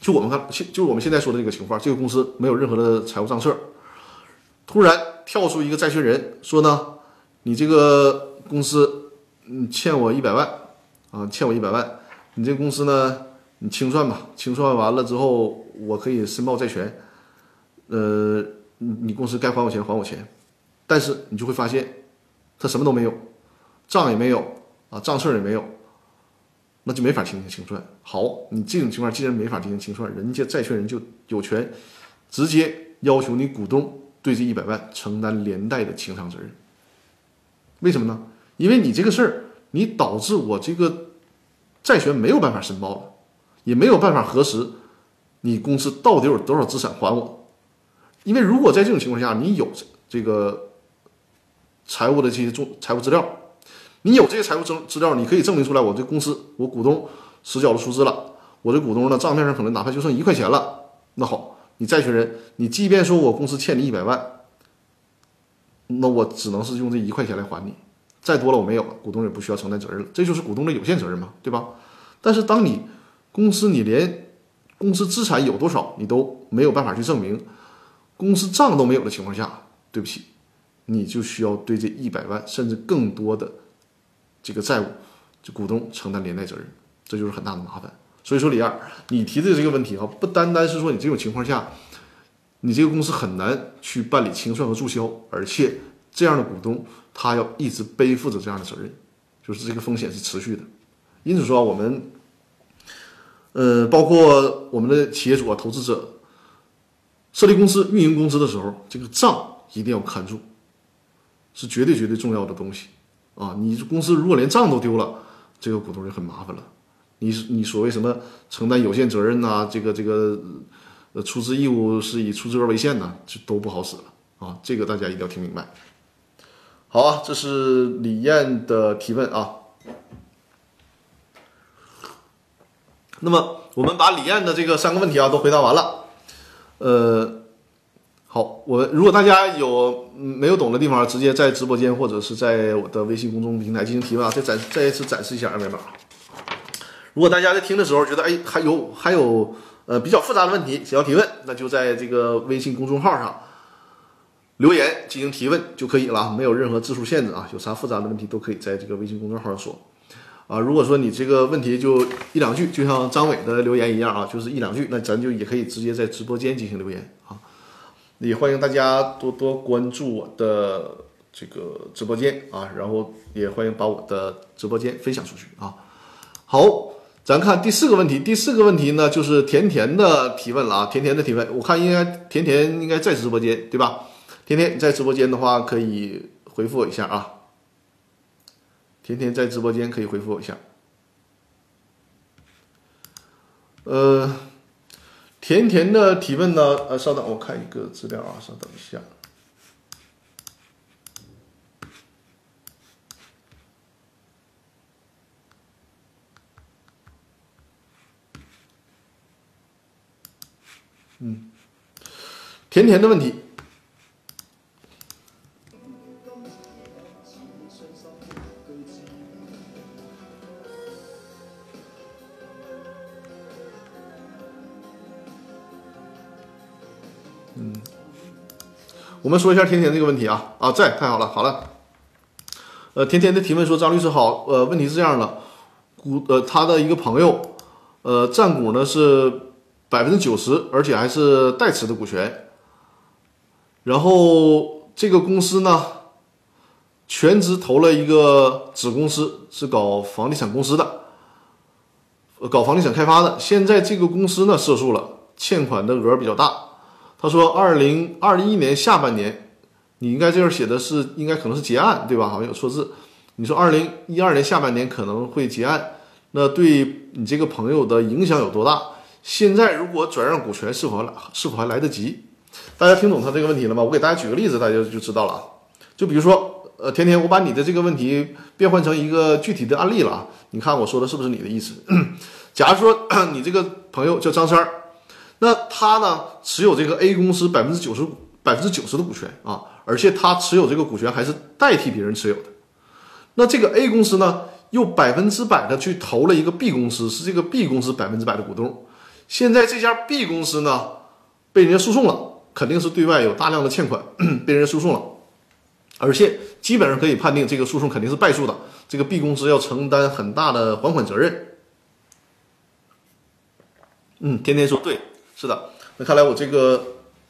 就我们看，现就是我们现在说的这个情况，这个公司没有任何的财务账册，突然跳出一个债权人说呢，你这个公司嗯欠我一百万啊，欠我一百万，你这个公司呢？你清算吧，清算完了之后，我可以申报债权。呃，你你公司该还我钱还我钱，但是你就会发现，他什么都没有，账也没有啊，账册也没有，那就没法进行清算。好，你这种情况既然没法进行清算，人家债权人就有权直接要求你股东对这一百万承担连带的清偿责任。为什么呢？因为你这个事儿，你导致我这个债权没有办法申报了。也没有办法核实你公司到底有多少资产还我？因为如果在这种情况下，你有这个财务的这些重财务资料，你有这些财务资资料，你可以证明出来，我这公司我股东实缴了出资了，我这股东呢账面上可能哪怕就剩一块钱了，那好，你债权人，你即便说我公司欠你一百万，那我只能是用这一块钱来还你，再多了我没有，股东也不需要承担责任了，这就是股东的有限责任嘛，对吧？但是当你公司你连公司资产有多少你都没有办法去证明，公司账都没有的情况下，对不起，你就需要对这一百万甚至更多的这个债务，这股东承担连带责任，这就是很大的麻烦。所以说，李二，你提的这个问题啊，不单单是说你这种情况下，你这个公司很难去办理清算和注销，而且这样的股东他要一直背负着这样的责任，就是这个风险是持续的。因此说，我们，呃，包括我们的企业主啊、投资者，设立公司、运营公司的时候，这个账一定要看住，是绝对绝对重要的东西啊！你公司如果连账都丢了，这个股东就很麻烦了。你你所谓什么承担有限责任呐？这个这个出资义务是以出资额为限呐，这都不好使了啊！这个大家一定要听明白。好啊，这是李艳的提问啊。那么我们把李艳的这个三个问题啊都回答完了，呃，好，我如果大家有没有懂的地方，直接在直播间或者是在我的微信公众平台进行提问啊，再展再一次展示一下二维码。如果大家在听的时候觉得哎还有还有呃比较复杂的问题想要提问，那就在这个微信公众号上留言进行提问就可以了，没有任何字数限制啊，有啥复杂的问题都可以在这个微信公众号上说。啊，如果说你这个问题就一两句，就像张伟的留言一样啊，就是一两句，那咱就也可以直接在直播间进行留言啊。也欢迎大家多多关注我的这个直播间啊，然后也欢迎把我的直播间分享出去啊。好，咱看第四个问题，第四个问题呢就是甜甜的提问了啊，甜甜的提问，我看应该甜甜应该在直播间对吧？甜甜你在直播间的话可以回复我一下啊。甜甜在直播间可以回复我一下。呃，甜甜的提问呢？呃，稍等，我看一个资料啊，稍等一下。嗯，甜甜的问题。嗯我们说一下甜甜这个问题啊啊，在太好了，好了。呃，甜甜的提问说：“张律师好，呃，问题是这样的，股呃他的一个朋友，呃占股呢是百分之九十，而且还是代持的股权。然后这个公司呢，全职投了一个子公司，是搞房地产公司的，搞房地产开发的。现在这个公司呢，涉诉了，欠款的额比较大。”他说：“二零二一年下半年，你应该这儿写的是应该可能是结案，对吧？好像有错字。你说二零一二年下半年可能会结案，那对你这个朋友的影响有多大？现在如果转让股权，是否来是否还来得及？大家听懂他这个问题了吗？我给大家举个例子，大家就知道了。就比如说，呃，甜甜，我把你的这个问题变换成一个具体的案例了啊。你看我说的是不是你的意思？假如说 你这个朋友叫张三儿。”那他呢持有这个 A 公司百分之九十五百分之九十的股权啊，而且他持有这个股权还是代替别人持有的。那这个 A 公司呢又百分之百的去投了一个 B 公司，是这个 B 公司百分之百的股东。现在这家 B 公司呢被人家诉讼了，肯定是对外有大量的欠款，被人家诉讼了，而且基本上可以判定这个诉讼肯定是败诉的，这个 B 公司要承担很大的还款责任。嗯，天天说对。是的，那看来我这个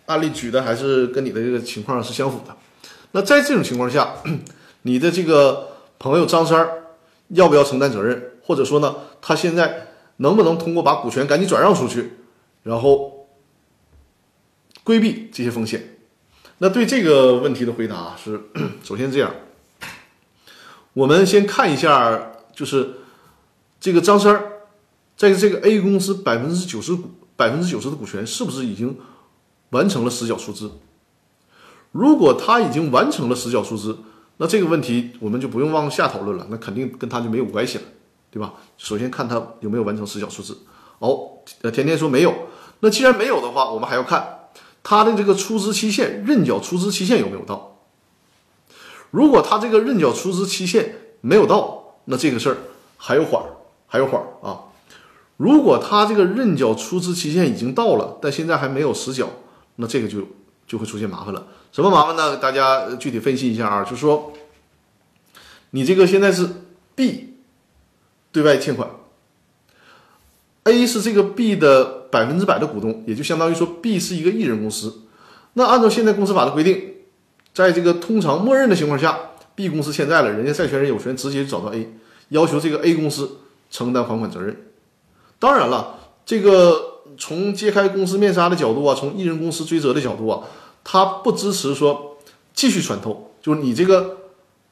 案例举的还是跟你的这个情况是相符的。那在这种情况下，你的这个朋友张三儿要不要承担责任？或者说呢，他现在能不能通过把股权赶紧转让出去，然后规避这些风险？那对这个问题的回答是：首先这样，我们先看一下，就是这个张三儿在这个 A 公司百分之九十股。百分之九十的股权是不是已经完成了实缴出资？如果他已经完成了实缴出资，那这个问题我们就不用往下讨论了，那肯定跟他就没有关系了，对吧？首先看他有没有完成实缴出资。哦，呃，甜甜说没有，那既然没有的话，我们还要看他的这个出资期限、认缴出资期限有没有到。如果他这个认缴出资期限没有到，那这个事儿还有缓儿，还有缓儿啊。如果他这个认缴出资期限已经到了，但现在还没有实缴，那这个就就会出现麻烦了。什么麻烦呢？大家具体分析一下啊，就是说，你这个现在是 B 对外欠款，A 是这个 B 的百分之百的股东，也就相当于说 B 是一个艺人公司。那按照现在公司法的规定，在这个通常默认的情况下，B 公司欠债了，人家债权人有权直接找到 A，要求这个 A 公司承担还款责任。当然了，这个从揭开公司面纱的角度啊，从艺人公司追责的角度啊，他不支持说继续穿透，就是你这个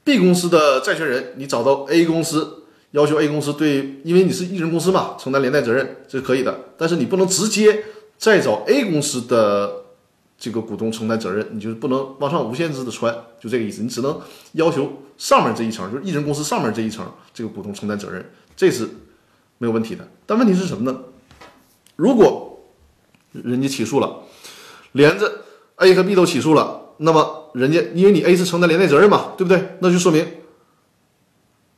B 公司的债权人，你找到 A 公司，要求 A 公司对，因为你是艺人公司嘛，承担连带责任这是可以的，但是你不能直接再找 A 公司的这个股东承担责任，你就不能往上无限制的穿，就这个意思，你只能要求上面这一层，就是艺人公司上面这一层这个股东承担责任，这是。没有问题的，但问题是什么呢？如果人家起诉了，连着 A 和 B 都起诉了，那么人家因为你 A 是承担连带责任嘛，对不对？那就说明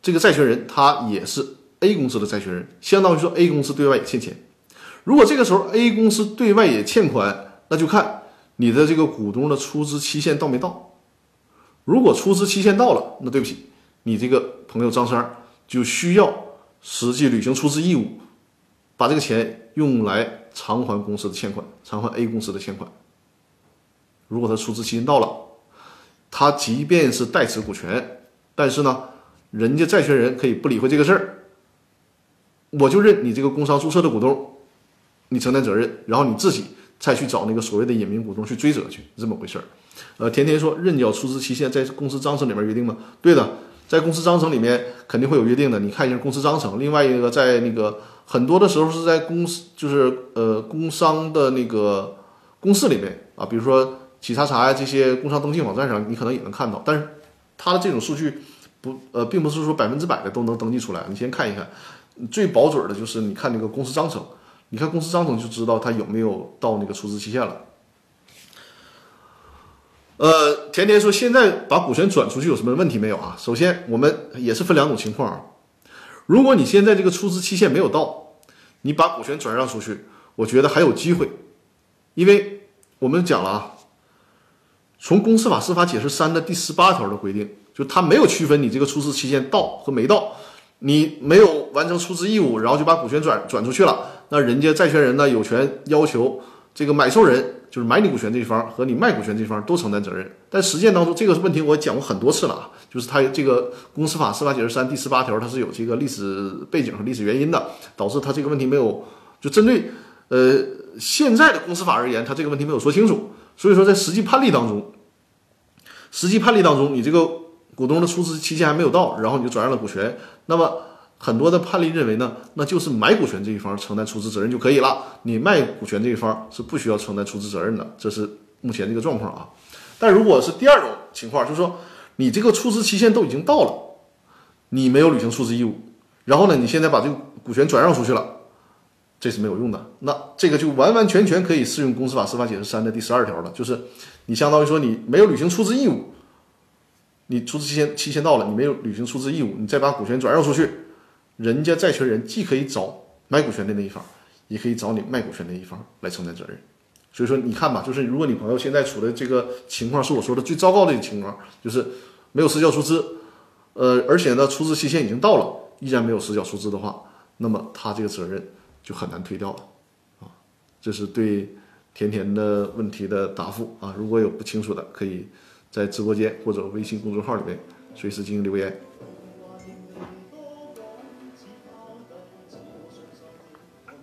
这个债权人他也是 A 公司的债权人，相当于说 A 公司对外也欠钱。如果这个时候 A 公司对外也欠款，那就看你的这个股东的出资期限到没到。如果出资期限到了，那对不起，你这个朋友张三就需要。实际履行出资义务，把这个钱用来偿还公司的欠款，偿还 A 公司的欠款。如果他出资期限到了，他即便是代持股权，但是呢，人家债权人可以不理会这个事儿，我就认你这个工商注册的股东，你承担责任，然后你自己再去找那个所谓的隐名股东去追责去，这么回事儿。呃，甜甜说认缴出资期限在公司章程里面约定吗？对的。在公司章程里面肯定会有约定的，你看一下公司章程。另外一个，在那个很多的时候是在公司，就是呃工商的那个公示里面啊，比如说企查查呀这些工商登记网站上，你可能也能看到。但是它的这种数据不呃，并不是说百分之百的都能登记出来。你先看一看，最保准的就是你看那个公司章程，你看公司章程就知道它有没有到那个出资期限了。呃，甜甜说现在把股权转出去有什么问题没有啊？首先，我们也是分两种情况啊。如果你现在这个出资期限没有到，你把股权转让出去，我觉得还有机会，因为我们讲了啊，从公司法司法解释三的第十八条的规定，就它没有区分你这个出资期限到和没到，你没有完成出资义务，然后就把股权转转出去了，那人家债权人呢有权要求这个买受人。就是买你股权这一方和你卖股权这一方都承担责任，但实践当中这个问题我讲过很多次了啊，就是它这个公司法司法解释三第十八条它是有这个历史背景和历史原因的，导致它这个问题没有就针对呃现在的公司法而言，它这个问题没有说清楚，所以说在实际判例当中，实际判例当中你这个股东的出资期限还没有到，然后你就转让了股权，那么。很多的判例认为呢，那就是买股权这一方承担出资责任就可以了，你卖股权这一方是不需要承担出资责任的，这是目前这个状况啊。但如果是第二种情况，就是说你这个出资期限都已经到了，你没有履行出资义务，然后呢，你现在把这个股权转让出去了，这是没有用的。那这个就完完全全可以适用公司法司法解释三的第十二条了，就是你相当于说你没有履行出资义务，你出资期限期限到了，你没有履行出资义务，你再把股权转让出去。人家债权人既可以找买股权的那一方，也可以找你卖股权的一方来承担责任。所以说，你看吧，就是如果你朋友现在处的这个情况是我说的最糟糕的一个情况，就是没有实缴出资，呃，而且呢，出资期限已经到了，依然没有实缴出资的话，那么他这个责任就很难推掉了啊。这是对甜甜的问题的答复啊。如果有不清楚的，可以在直播间或者微信公众号里面随时进行留言。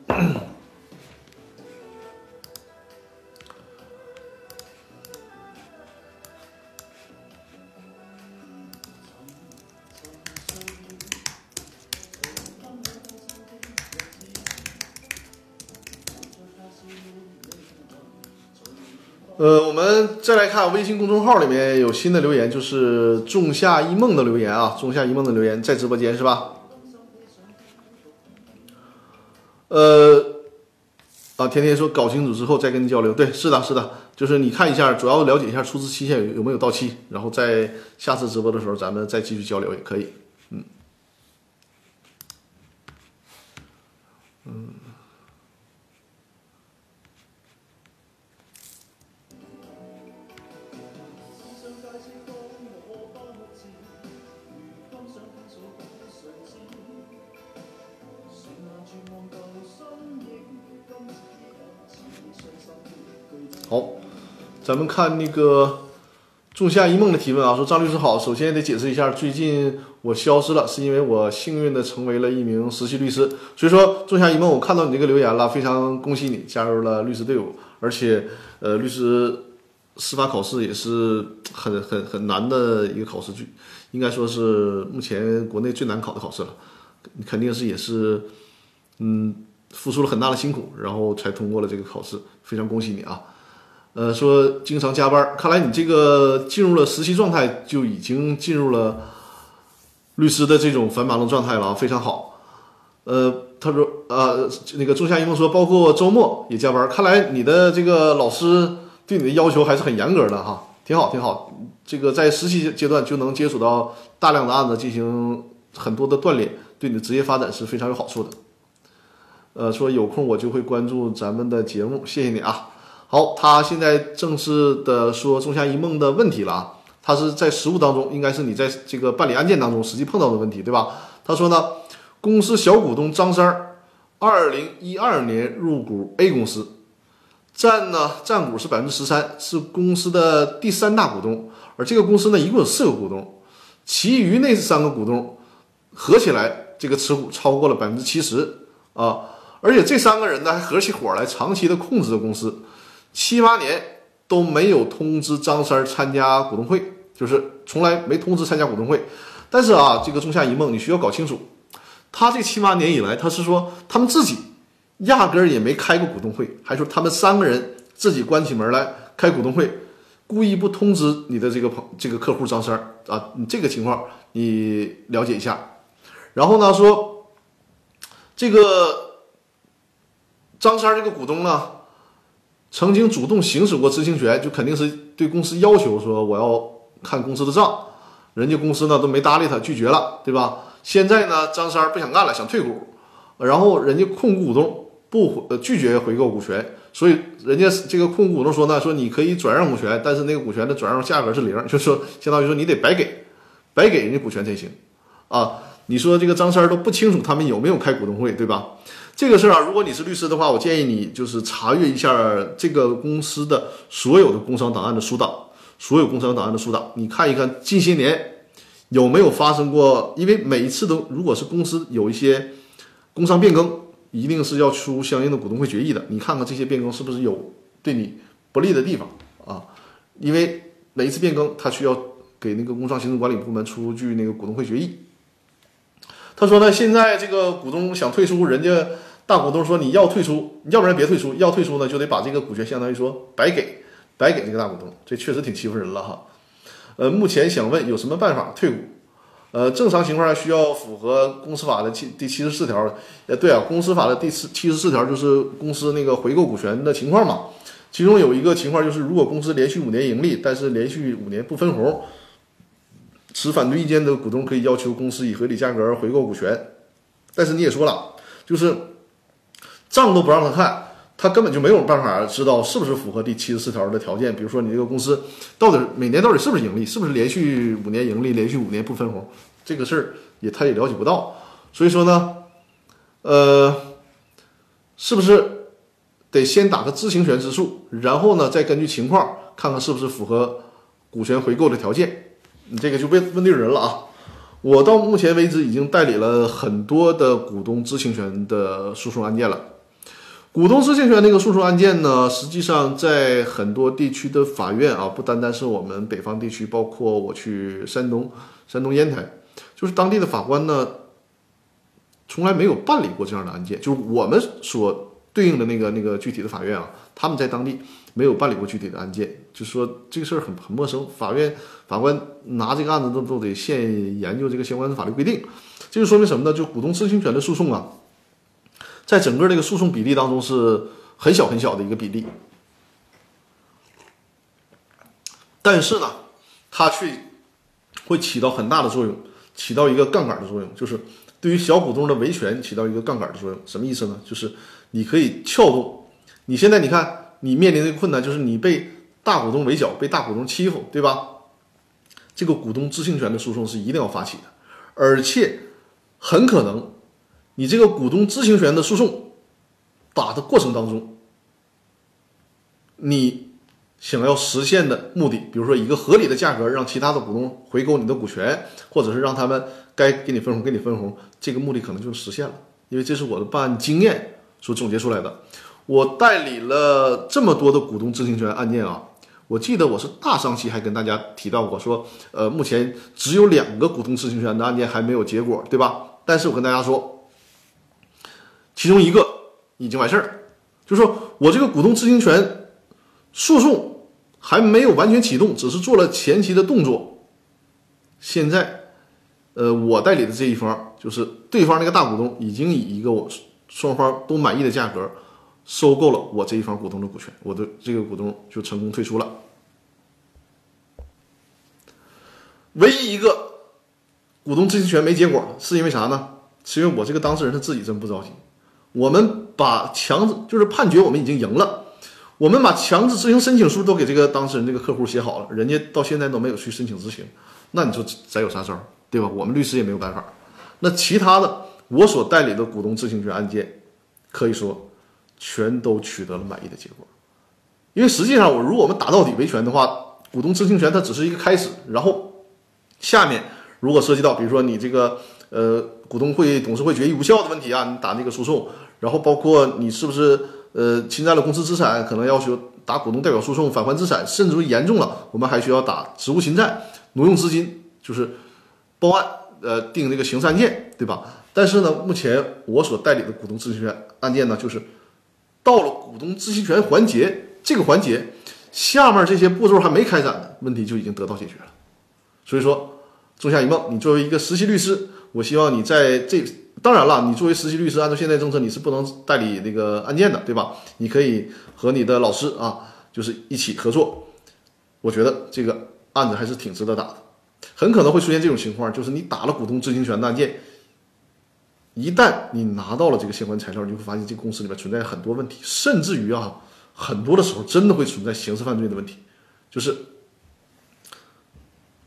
嗯 我们再来看微信公众号里面有新的留言就是仲夏一梦的留言啊仲夏一梦的留言在直播间是吧？呃，啊，天天说搞清楚之后再跟你交流，对，是的，是的，就是你看一下，主要了解一下出资期限有有没有到期，然后在下次直播的时候咱们再继续交流也可以，咱们看那个仲夏一梦的提问啊，说张律师好，首先得解释一下，最近我消失了，是因为我幸运的成为了一名实习律师。所以说，仲夏一梦，我看到你这个留言了，非常恭喜你加入了律师队伍，而且呃，律师司法考试也是很很很难的一个考试，就应该说是目前国内最难考的考试了，肯定是也是嗯付出了很大的辛苦，然后才通过了这个考试，非常恭喜你啊！呃，说经常加班，看来你这个进入了实习状态，就已经进入了律师的这种繁忙的状态了啊，非常好。呃，他说，呃，那个仲夏一梦说，包括周末也加班，看来你的这个老师对你的要求还是很严格的哈，挺好，挺好。这个在实习阶段就能接触到大量的案子，进行很多的锻炼，对你的职业发展是非常有好处的。呃，说有空我就会关注咱们的节目，谢谢你啊。好，他现在正式的说仲夏一梦的问题了啊，他是在实务当中，应该是你在这个办理案件当中实际碰到的问题，对吧？他说呢，公司小股东张三儿，二零一二年入股 A 公司，占呢占股是百分之十三，是公司的第三大股东，而这个公司呢一共有四个股东，其余那三个股东合起来这个持股超过了百分之七十啊，而且这三个人呢还合起伙来长期的控制着公司。七八年都没有通知张三参加股东会，就是从来没通知参加股东会。但是啊，这个仲夏一梦，你需要搞清楚，他这七八年以来，他是说他们自己压根儿也没开过股东会，还说他们三个人自己关起门来开股东会，故意不通知你的这个朋这个客户张三啊，你这个情况你了解一下。然后呢，说这个张三这个股东呢。曾经主动行使过知情权，就肯定是对公司要求说我要看公司的账，人家公司呢都没搭理他，拒绝了，对吧？现在呢，张三不想干了，想退股，然后人家控股股东不呃拒绝回购股权，所以人家这个控股股东说呢，说你可以转让股权，但是那个股权的转让价格是零，就说相当于说你得白给，白给人家股权才行啊。你说这个张三都不清楚他们有没有开股东会，对吧？这个事儿啊，如果你是律师的话，我建议你就是查阅一下这个公司的所有的工商档案的书档，所有工商档案的书档，你看一看近些年有没有发生过，因为每一次都如果是公司有一些工商变更，一定是要出相应的股东会决议的，你看看这些变更是不是有对你不利的地方啊？因为每一次变更，它需要给那个工商行政管理部门出具那个股东会决议。他说呢，现在这个股东想退出，人家大股东说你要退出，要不然别退出，要退出呢就得把这个股权相当于说白给，白给这个大股东，这确实挺欺负人了哈。呃，目前想问有什么办法退股？呃，正常情况下需要符合公司法的七第七十四条。呃，对啊，公司法的第四七十四条就是公司那个回购股权的情况嘛。其中有一个情况就是，如果公司连续五年盈利，但是连续五年不分红。持反对意见的股东可以要求公司以合理价格回购股权，但是你也说了，就是账都不让他看，他根本就没有办法知道是不是符合第七十四条的条件。比如说你这个公司到底每年到底是不是盈利，是不是连续五年盈利，连续五年不分红，这个事儿也他也了解不到。所以说呢，呃，是不是得先打个知情权之诉，然后呢再根据情况看看是不是符合股权回购的条件。你这个就问问对人了啊！我到目前为止已经代理了很多的股东知情权的诉讼案件了。股东知情权那个诉讼案件呢，实际上在很多地区的法院啊，不单单是我们北方地区，包括我去山东、山东烟台，就是当地的法官呢，从来没有办理过这样的案件。就是我们所对应的那个那个具体的法院啊，他们在当地没有办理过具体的案件，就说这个事儿很很陌生，法院法官拿这个案子都都得现研究这个相关的法律规定，这就说明什么呢？就股东知情权的诉讼啊，在整个这个诉讼比例当中是很小很小的一个比例，但是呢，它却会起到很大的作用，起到一个杠杆的作用，就是对于小股东的维权起到一个杠杆的作用。什么意思呢？就是你可以撬动，你现在你看你面临的困难就是你被大股东围剿，被大股东欺负，对吧？这个股东知情权的诉讼是一定要发起的，而且很可能你这个股东知情权的诉讼打的过程当中，你想要实现的目的，比如说一个合理的价格让其他的股东回购你的股权，或者是让他们该给你分红给你分红，这个目的可能就实现了，因为这是我的办案经验。所总结出来的，我代理了这么多的股东知情权案件啊，我记得我是大上期还跟大家提到过，说呃目前只有两个股东知情权的案件还没有结果，对吧？但是我跟大家说，其中一个已经完事儿，就说我这个股东知情权诉讼还没有完全启动，只是做了前期的动作。现在，呃，我代理的这一方就是对方那个大股东已经以一个我。双方都满意的价格，收购了我这一方股东的股权，我的这个股东就成功退出了。唯一一个股东知情权没结果，是因为啥呢？是因为我这个当事人他自己真不着急。我们把强制就是判决我们已经赢了，我们把强制执行申请书都给这个当事人这个客户写好了，人家到现在都没有去申请执行，那你说咱有啥招儿，对吧？我们律师也没有办法。那其他的。我所代理的股东知情权案件，可以说全都取得了满意的结果。因为实际上，我如果我们打到底维权的话，股东知情权它只是一个开始。然后下面如果涉及到，比如说你这个呃股东会董事会决议无效的问题啊，你打那个诉讼，然后包括你是不是呃侵占了公司资产，可能要求打股东代表诉讼返还资产，甚至于严重了，我们还需要打职务侵占、挪用资金，就是报案呃定这个刑事案件，对吧？但是呢，目前我所代理的股东知情权案件呢，就是到了股东知情权环节这个环节，下面这些步骤还没开展呢，问题就已经得到解决了。所以说，仲夏一梦，你作为一个实习律师，我希望你在这，当然了，你作为实习律师，按照现在政策，你是不能代理那个案件的，对吧？你可以和你的老师啊，就是一起合作。我觉得这个案子还是挺值得打的。很可能会出现这种情况，就是你打了股东知情权的案件。一旦你拿到了这个相关材料，你会发现这个公司里面存在很多问题，甚至于啊，很多的时候真的会存在刑事犯罪的问题，就是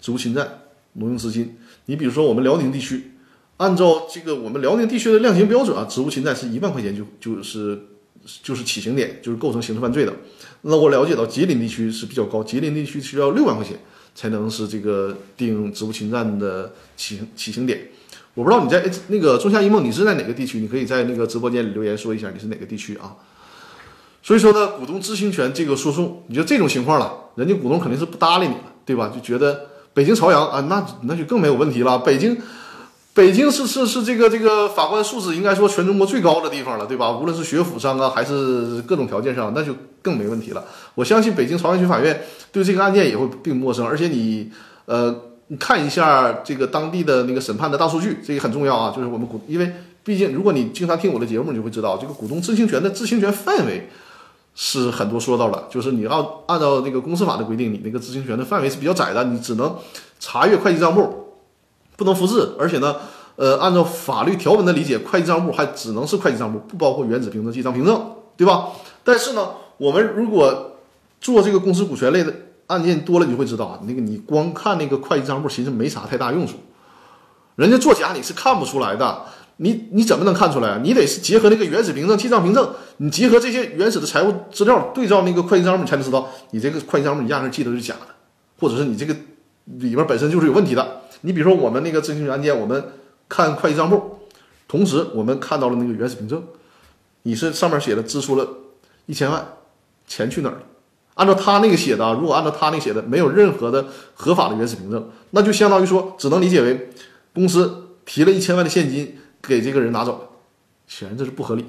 职务侵占、挪用资金。你比如说我们辽宁地区，按照这个我们辽宁地区的量刑标准啊，职务侵占是一万块钱就就是就是起刑点，就是构成刑事犯罪的。那我了解到吉林地区是比较高，吉林地区需要六万块钱才能是这个定职务侵占的起起刑点。我不知道你在那个仲夏一梦，你是在哪个地区？你可以在那个直播间里留言说一下你是哪个地区啊？所以说呢，股东知情权这个诉讼，你就这种情况了，人家股东肯定是不搭理你了，对吧？就觉得北京朝阳啊，那那就更没有问题了。北京，北京是是是这个这个法官素质应该说全中国最高的地方了，对吧？无论是学府上啊，还是各种条件上，那就更没问题了。我相信北京朝阳区法院对这个案件也会并不陌生，而且你呃。你看一下这个当地的那个审判的大数据，这个很重要啊。就是我们股，因为毕竟如果你经常听我的节目，你就会知道这个股东知情权的知情权范围是很多说到了。就是你要按照那个公司法的规定，你那个知情权的范围是比较窄的，你只能查阅会计账簿，不能复制。而且呢，呃，按照法律条文的理解，会计账簿还只能是会计账簿，不包括原始凭证、记账凭证，对吧？但是呢，我们如果做这个公司股权类的。案件多了，你会知道啊，那个你光看那个会计账簿，其实没啥太大用处。人家作假你是看不出来的，你你怎么能看出来？你得是结合那个原始凭证、记账凭证，你结合这些原始的财务资料对照那个会计账簿，才能知道你这个会计账簿你压根记得是假的，或者是你这个里边本身就是有问题的。你比如说我们那个知情权案件，我们看会计账簿，同时我们看到了那个原始凭证，你是上面写的支出了一千万，钱去哪儿了？按照他那个写的，如果按照他那写的，没有任何的合法的原始凭证，那就相当于说，只能理解为公司提了一千万的现金给这个人拿走了，显然这是不合理，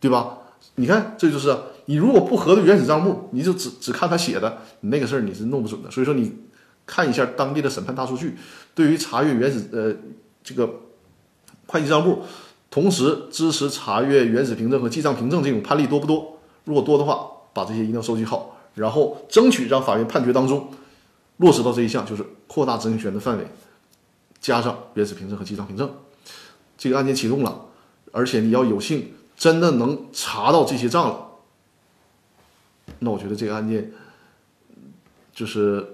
对吧？你看，这就是你如果不核对原始账目，你就只只看他写的，你那个事儿你是弄不准的。所以说，你看一下当地的审判大数据，对于查阅原始呃这个会计账簿，同时支持查阅原始凭证和记账凭证这种判例多不多？如果多的话，把这些一定要收集好，然后争取让法院判决当中落实到这一项，就是扩大执行权的范围，加上原始凭证和记账凭证。这个案件启动了，而且你要有幸真的能查到这些账了，那我觉得这个案件就是，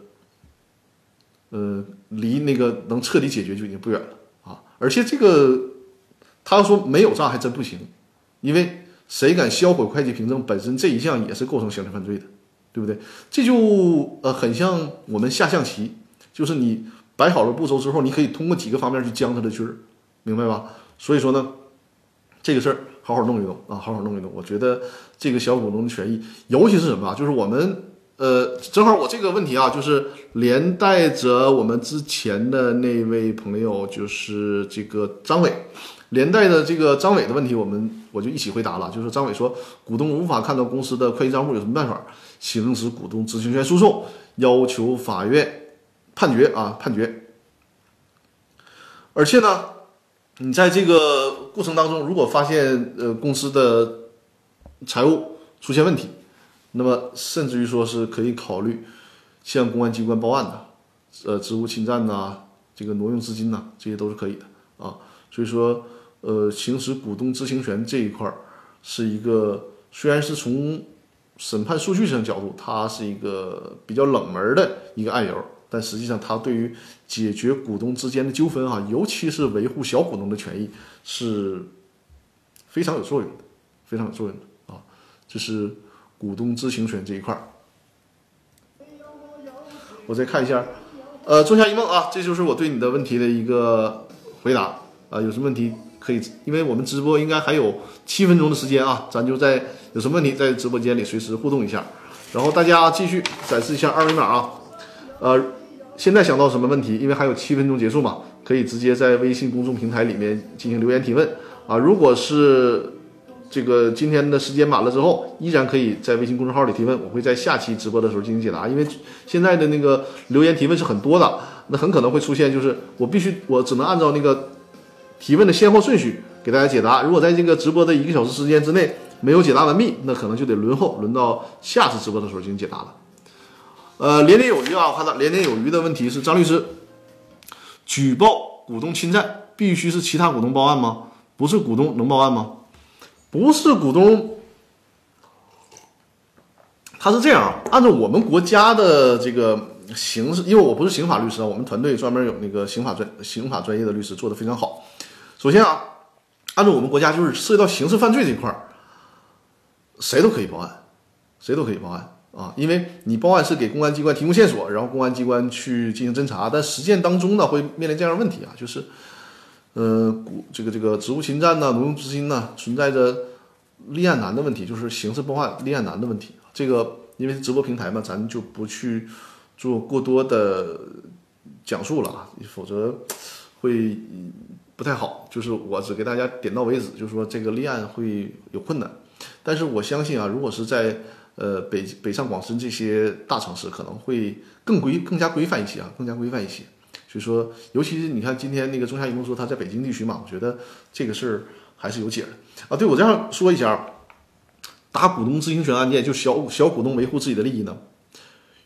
呃，离那个能彻底解决就已经不远了啊！而且这个他要说没有账还真不行，因为谁敢销毁会计凭证，本身这一项也是构成刑事犯罪的，对不对？这就呃很像我们下象棋，就是你摆好了步骤之后，你可以通过几个方面去将他的军儿。明白吧？所以说呢，这个事儿好好弄一弄啊，好好弄一弄。我觉得这个小股东的权益，尤其是什么啊？就是我们呃，正好我这个问题啊，就是连带着我们之前的那位朋友，就是这个张伟，连带的这个张伟的问题，我们我就一起回答了。就是张伟说，股东无法看到公司的会计账户，有什么办法？行使股东知情权诉讼，要求法院判决啊，判决。而且呢。你在这个过程当中，如果发现呃公司的财务出现问题，那么甚至于说是可以考虑向公安机关报案的，呃，职务侵占呐、这个挪用资金呐、这些都是可以的啊。所以说，呃，行使股东知情权这一块儿是一个虽然是从审判数据上角度，它是一个比较冷门的一个案由。但实际上，它对于解决股东之间的纠纷啊，尤其是维护小股东的权益，是非常有作用的，非常有作用的啊。这是股东知情权这一块儿。我再看一下，呃，仲夏一梦啊，这就是我对你的问题的一个回答啊。有什么问题可以，因为我们直播应该还有七分钟的时间啊，咱就在有什么问题在直播间里随时互动一下。然后大家继续展示一下二维码啊，呃。现在想到什么问题？因为还有七分钟结束嘛，可以直接在微信公众平台里面进行留言提问啊。如果是这个今天的时间满了之后，依然可以在微信公众号里提问，我会在下期直播的时候进行解答。因为现在的那个留言提问是很多的，那很可能会出现就是我必须我只能按照那个提问的先后顺序给大家解答。如果在这个直播的一个小时时间之内没有解答完毕，那可能就得轮候轮到下次直播的时候进行解答了。呃，年年有余啊！我看到年年有余的问题是张律师，举报股东侵占必须是其他股东报案吗？不是股东能报案吗？不是股东，他是这样啊，按照我们国家的这个刑事，因为我不是刑法律师啊，我们团队专门有那个刑法专刑法专业的律师做的非常好。首先啊，按照我们国家就是涉及到刑事犯罪这一块儿，谁都可以报案，谁都可以报案。啊，因为你报案是给公安机关提供线索，然后公安机关去进行侦查，但实践当中呢，会面临这样问题啊，就是，呃，这个这个职务侵占呢、挪用资金呢，存在着立案难的问题，就是刑事报案立案难的问题。这个因为直播平台嘛，咱就不去做过多的讲述了啊，否则会不太好。就是我只给大家点到为止，就是说这个立案会有困难，但是我相信啊，如果是在呃，北北上广深这些大城市可能会更规更加规范一些啊，更加规范一些。所以说，尤其是你看今天那个中夏一梦说他在北京地区嘛，我觉得这个事儿还是有解的啊。对我这样说一下，打股东知情权案件，就小小股东维护自己的利益呢，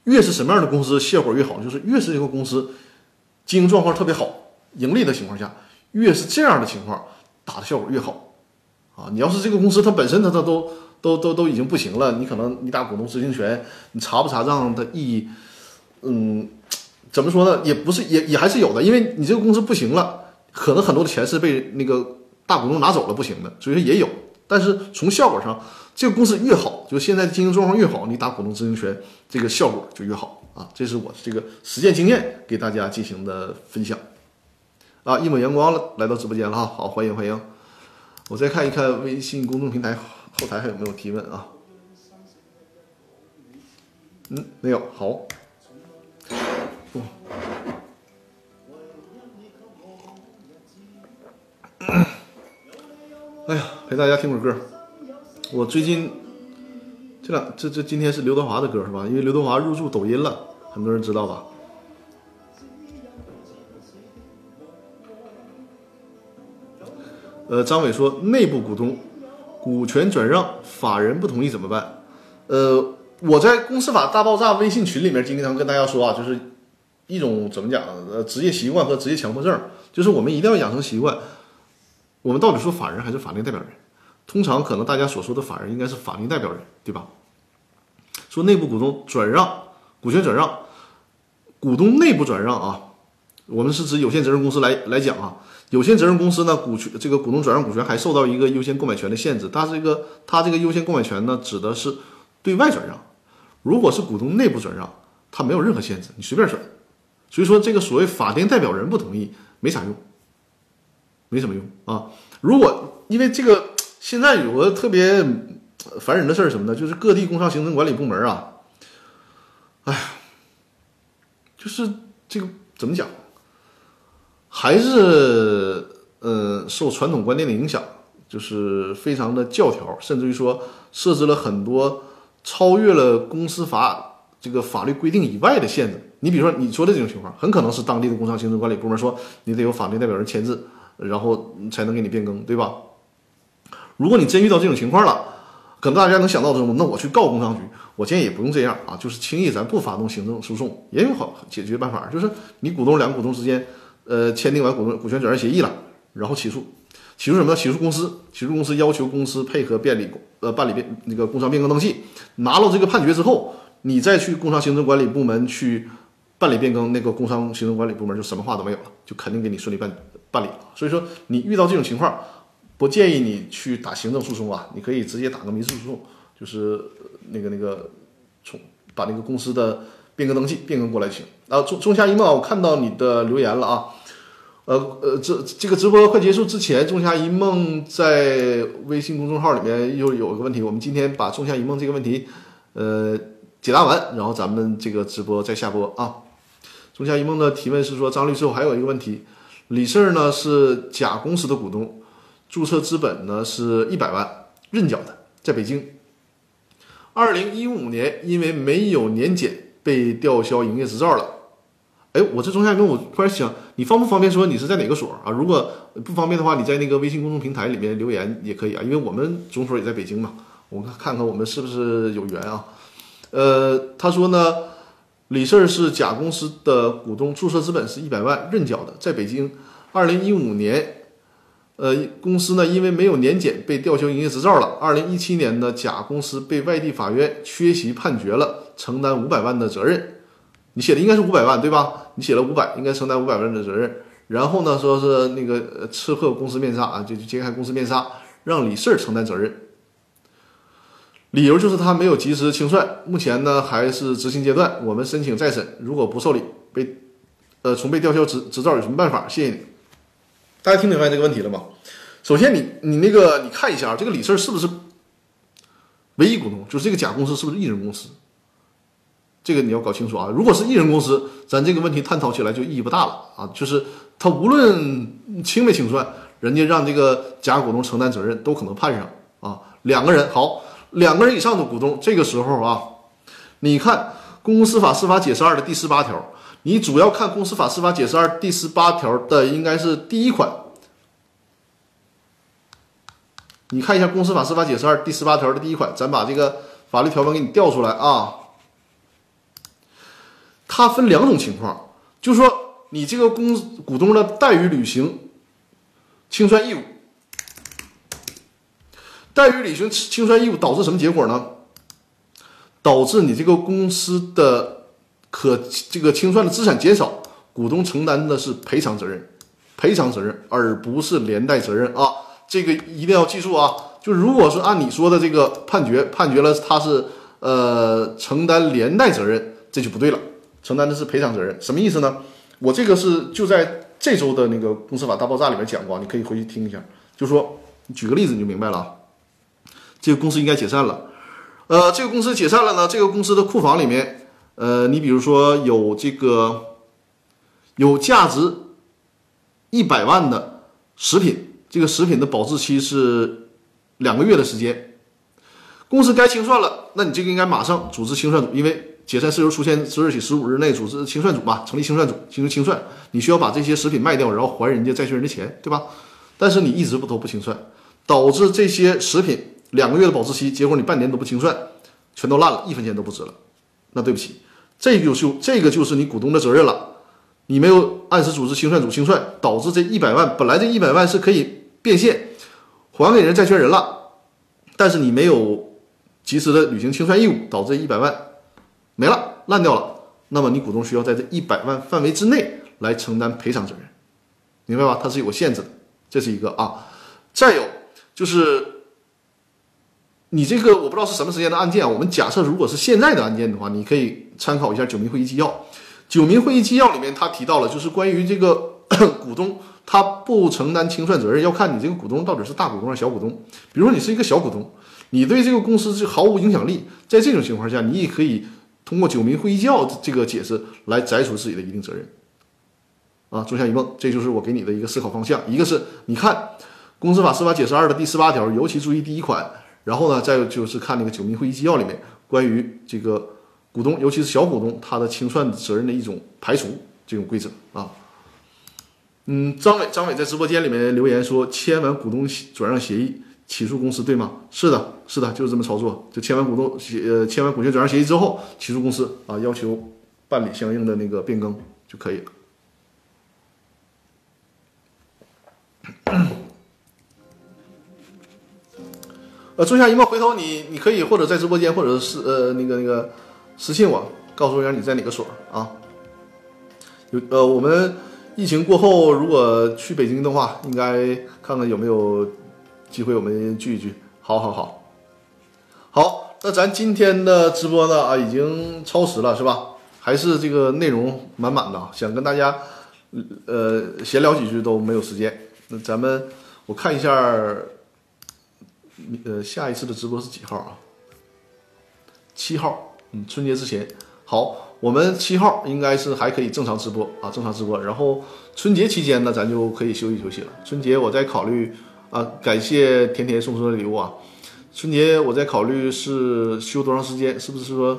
越是什么样的公司效果越好，就是越是这个公司经营状况特别好、盈利的情况下，越是这样的情况打的效果越好啊。你要是这个公司它本身它它都都都都已经不行了，你可能你打股东知情权，你查不查账的意义，嗯，怎么说呢？也不是，也也还是有的，因为你这个公司不行了，可能很多的钱是被那个大股东拿走了，不行的，所以说也有。但是从效果上，这个公司越好，就现在经营状况越好，你打股东知情权这个效果就越好啊。这是我这个实践经验给大家进行的分享。啊，一抹阳光了，来到直播间了哈，好，欢迎欢迎。我再看一看微信公众平台。后台还有没有提问啊？嗯，没有。好。哎呀，陪大家听会儿歌。我最近这两这这今天是刘德华的歌是吧？因为刘德华入驻抖音了，很多人知道吧？呃，张伟说内部股东股权转让，法人不同意怎么办？呃，我在公司法大爆炸微信群里面经常跟大家说啊，就是一种怎么讲呃职业习惯和职业强迫症，就是我们一定要养成习惯。我们到底说法人还是法定代表人？通常可能大家所说的法人应该是法定代表人，对吧？说内部股东转让股权转让，股东内部转让啊，我们是指有限责任公司来来讲啊。有限责任公司呢，股权这个股东转让股权还受到一个优先购买权的限制。它这个它这个优先购买权呢，指的是对外转让。如果是股东内部转让，它没有任何限制，你随便转。所以说这个所谓法定代表人不同意，没啥用，没什么用啊。如果因为这个现在有个特别烦人的事儿什么呢，就是各地工商行政管理部门啊，哎呀，就是这个怎么讲？还是呃受传统观念的影响，就是非常的教条，甚至于说设置了很多超越了公司法这个法律规定以外的限制。你比如说你说的这种情况，很可能是当地的工商行政管理部门说你得有法定代表人签字，然后才能给你变更，对吧？如果你真遇到这种情况了，可能大家能想到的是，那我去告工商局。我建议也不用这样啊，就是轻易咱不发动行政诉讼，也有好解决办法，就是你股东两个股东之间。呃，签订完股东股权转让协议了，然后起诉，起诉什么呢？起诉公司，起诉公司要求公司配合变理呃办理变那个工商变更登记。拿了这个判决之后，你再去工商行政管理部门去办理变更，那个工商行政管理部门就什么话都没有了，就肯定给你顺利办办理了。所以说，你遇到这种情况，不建议你去打行政诉讼啊，你可以直接打个民事诉讼，就是那个那个从把那个公司的变更登记变更过来就行。啊，仲仲夏一梦，我看到你的留言了啊。呃呃，这这个直播快结束之前，仲夏一梦在微信公众号里面又有一个问题，我们今天把仲夏一梦这个问题，呃，解答完，然后咱们这个直播再下播啊。仲夏一梦的提问是说，张律师，我还有一个问题，李四呢是甲公司的股东，注册资本呢是一百万，认缴的，在北京。二零一五年因为没有年检被吊销营业执照了。哎，我这中下一我突然想，你方不方便说你是在哪个所啊？如果不方便的话，你在那个微信公众平台里面留言也可以啊，因为我们总所也在北京嘛，我们看看我们是不是有缘啊？呃，他说呢，李四是甲公司的股东，注册资本是一百万，认缴的，在北京。二零一五年，呃，公司呢因为没有年检被吊销营业执照了。二零一七年呢，甲公司被外地法院缺席判决了，承担五百万的责任。你写的应该是五百万对吧？你写了五百，应该承担五百万的责任。然后呢，说是那个刺破公司面纱啊，就揭开公司面纱，让李四承担责任。理由就是他没有及时清算，目前呢还是执行阶段。我们申请再审，如果不受理，被呃从被吊销执执照有什么办法？谢谢你。大家听明白这个问题了吗？首先，你你那个你看一下这个李四是不是唯一股东？就是这个甲公司是不是一人公司？这个你要搞清楚啊！如果是艺人公司，咱这个问题探讨起来就意义不大了啊！就是他无论清没清算，人家让这个甲股东承担责任，都可能判上啊。两个人好，两个人以上的股东，这个时候啊，你看《公司法司法解释二》的第十八条，你主要看《公司法司法解释二》第十八条的应该是第一款，你看一下《公司法司法解释二》第十八条的第一款，咱把这个法律条文给你调出来啊。它分两种情况，就说你这个公股东呢怠于履行清算义务，怠于履行清算义务导致什么结果呢？导致你这个公司的可这个清算的资产减少，股东承担的是赔偿责任，赔偿责任而不是连带责任啊！这个一定要记住啊！就如果是按你说的这个判决判决了他是呃承担连带责任，这就不对了。承担的是赔偿责任，什么意思呢？我这个是就在这周的那个公司法大爆炸里面讲过，你可以回去听一下。就说举个例子你就明白了啊。这个公司应该解散了，呃，这个公司解散了呢，这个公司的库房里面，呃，你比如说有这个有价值一百万的食品，这个食品的保质期是两个月的时间，公司该清算了，那你这个应该马上组织清算组，因为解散事由出现之日起十五日内组织清算组吧，成立清算组进行清算。你需要把这些食品卖掉，然后还人家债权人的钱，对吧？但是你一直不都不清算，导致这些食品两个月的保质期，结果你半年都不清算，全都烂了，一分钱都不值了。那对不起，这就就这个就是你股东的责任了。你没有按时组织清算组清算，导致这一百万本来这一百万是可以变现还给人债权人了，但是你没有及时的履行清算义务，导致一百万没了烂掉了。那么你股东需要在这一百万范围之内来承担赔偿责任，明白吧？它是有个限制的，这是一个啊。再有就是你这个我不知道是什么时间的案件啊。我们假设如果是现在的案件的话，你可以参考一下九民会议纪要。九民会议纪要里面，他提到了，就是关于这个 股东他不承担清算责任，要看你这个股东到底是大股东还是小股东。比如说你是一个小股东，你对这个公司是毫无影响力，在这种情况下，你也可以通过九民会议纪要这个解释来摘除自己的一定责任。啊，种下一梦，这就是我给你的一个思考方向。一个是你看《公司法司法解释二》的第十八条，尤其注意第一款，然后呢，再就是看那个九民会议纪要里面关于这个。股东，尤其是小股东，他的清算责任的一种排除这种规则啊。嗯，张伟，张伟在直播间里面留言说，签完股东转让协议起诉公司，对吗？是的，是的，就是这么操作，就签完股东协呃签完股权转让协议之后起诉公司啊，要求办理相应的那个变更就可以了。呃，仲夏一梦，回头你你可以或者在直播间，或者是呃那个那个。私信我，告诉我一下你在哪个所啊？有呃，我们疫情过后如果去北京的话，应该看看有没有机会我们聚一聚。好好好，好，那咱今天的直播呢啊，已经超时了是吧？还是这个内容满满的，想跟大家呃闲聊几句都没有时间。那咱们我看一下，呃，下一次的直播是几号啊？七号。嗯，春节之前好，我们七号应该是还可以正常直播啊，正常直播。然后春节期间呢，咱就可以休息休息了。春节我再考虑啊，感谢甜甜送出的礼物啊。春节我在考虑是休多长时间，是不是说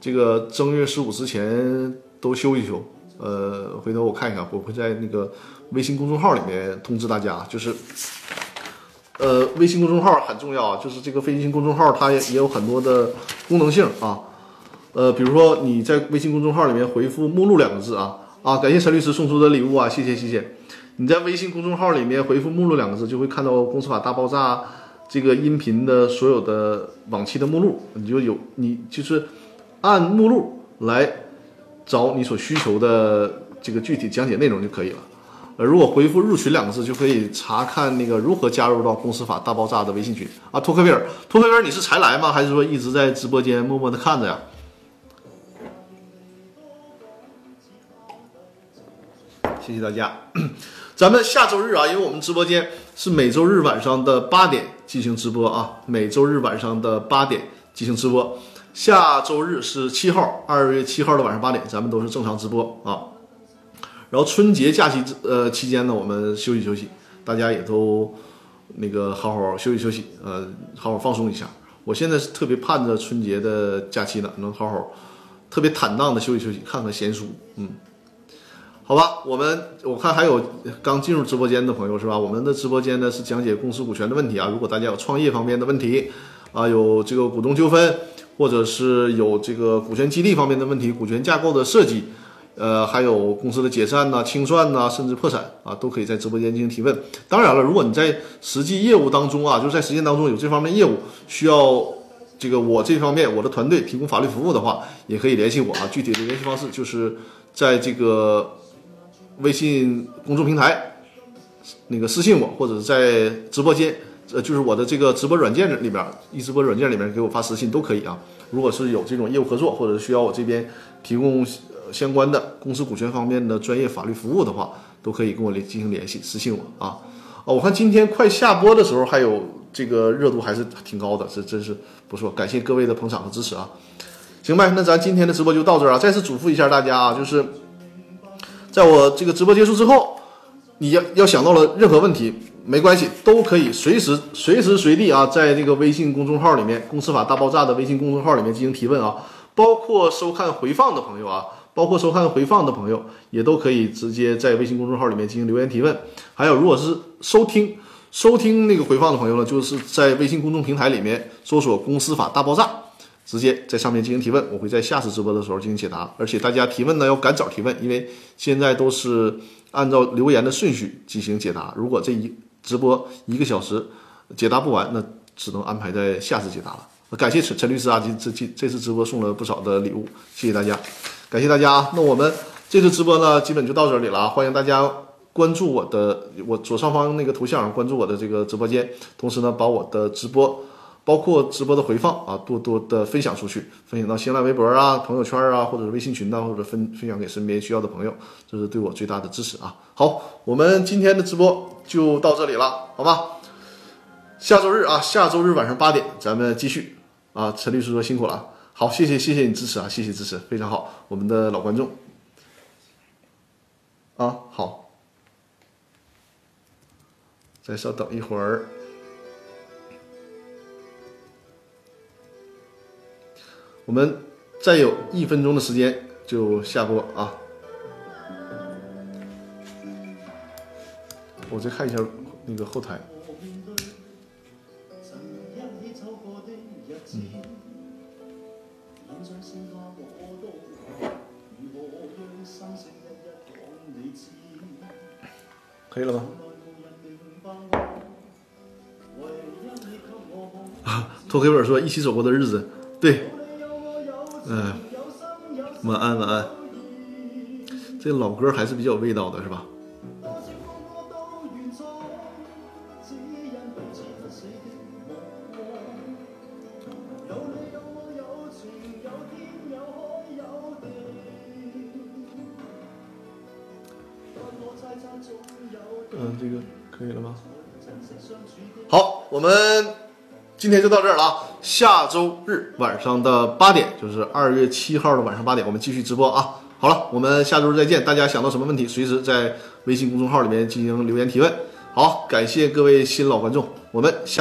这个正月十五之前都休一休？呃，回头我看一看，我会在那个微信公众号里面通知大家，就是呃，微信公众号很重要啊，就是这个微信公众号它也也有很多的功能性啊。呃，比如说你在微信公众号里面回复“目录”两个字啊啊，感谢陈律师送出的礼物啊，谢谢谢谢。你在微信公众号里面回复“目录”两个字，就会看到《公司法大爆炸》这个音频的所有的往期的目录，你就有你就是按目录来找你所需求的这个具体讲解内容就可以了。呃，如果回复“入群”两个字，就可以查看那个如何加入到《公司法大爆炸》的微信群啊。托克维尔，托克维尔，你是才来吗？还是说一直在直播间默默的看着呀？谢谢大家，咱们下周日啊，因为我们直播间是每周日晚上的八点进行直播啊，每周日晚上的八点进行直播。下周日是七号，二月七号的晚上八点，咱们都是正常直播啊。然后春节假期呃期间呢，我们休息休息，大家也都那个好好休息休息，呃，好好放松一下。我现在是特别盼着春节的假期呢，能好好特别坦荡的休息休息，看看闲书，嗯。好吧，我们我看还有刚进入直播间的朋友是吧？我们的直播间呢是讲解公司股权的问题啊。如果大家有创业方面的问题啊，有这个股东纠纷，或者是有这个股权激励方面的问题、股权架构的设计，呃，还有公司的解散呐、清算呐，甚至破产啊，都可以在直播间进行提问。当然了，如果你在实际业务当中啊，就是在实践当中有这方面业务需要这个我这方面我的团队提供法律服务的话，也可以联系我啊。具体的联系方式就是在这个。微信公众平台，那个私信我，或者在直播间，呃，就是我的这个直播软件里边，一直播软件里面给我发私信都可以啊。如果是有这种业务合作，或者需要我这边提供相关的公司股权方面的专业法律服务的话，都可以跟我联进行联系，私信我啊。哦，我看今天快下播的时候，还有这个热度还是挺高的，这真是不错，感谢各位的捧场和支持啊。行呗，那咱今天的直播就到这儿啊。再次嘱咐一下大家啊，就是。在我这个直播结束之后，你要要想到了任何问题，没关系，都可以随时随时随地啊，在这个微信公众号里面，《公司法大爆炸》的微信公众号里面进行提问啊，包括收看回放的朋友啊，包括收看回放的朋友，也都可以直接在微信公众号里面进行留言提问。还有，如果是收听收听那个回放的朋友呢，就是在微信公众平台里面搜索“公司法大爆炸”。直接在上面进行提问，我会在下次直播的时候进行解答。而且大家提问呢要赶早提问，因为现在都是按照留言的顺序进行解答。如果这一直播一个小时解答不完，那只能安排在下次解答了。感谢陈陈律师啊，这这这次直播送了不少的礼物，谢谢大家，感谢大家。那我们这次直播呢，基本就到这里了啊。欢迎大家关注我的我左上方那个头像，关注我的这个直播间，同时呢把我的直播。包括直播的回放啊，多多的分享出去，分享到新浪微博啊、朋友圈啊，或者是微信群呐，或者分分享给身边需要的朋友，这是对我最大的支持啊。好，我们今天的直播就到这里了，好吧？下周日啊，下周日晚上八点咱们继续啊。陈律师说辛苦了，好，谢谢谢谢你支持啊，谢谢支持，非常好，我们的老观众啊，好，再稍等一会儿。我们再有一分钟的时间就下播啊！我再看一下那个后台。嗯。可以了吗？啊，托黑本说一起走过的日子，对。嗯，晚安晚安。这老歌还是比较味道的，是吧？嗯，这个可以了吗？好，我们。今天就到这儿了啊！下周日晚上的八点，就是二月七号的晚上八点，我们继续直播啊！好了，我们下周日再见。大家想到什么问题，随时在微信公众号里面进行留言提问。好，感谢各位新老观众，我们下。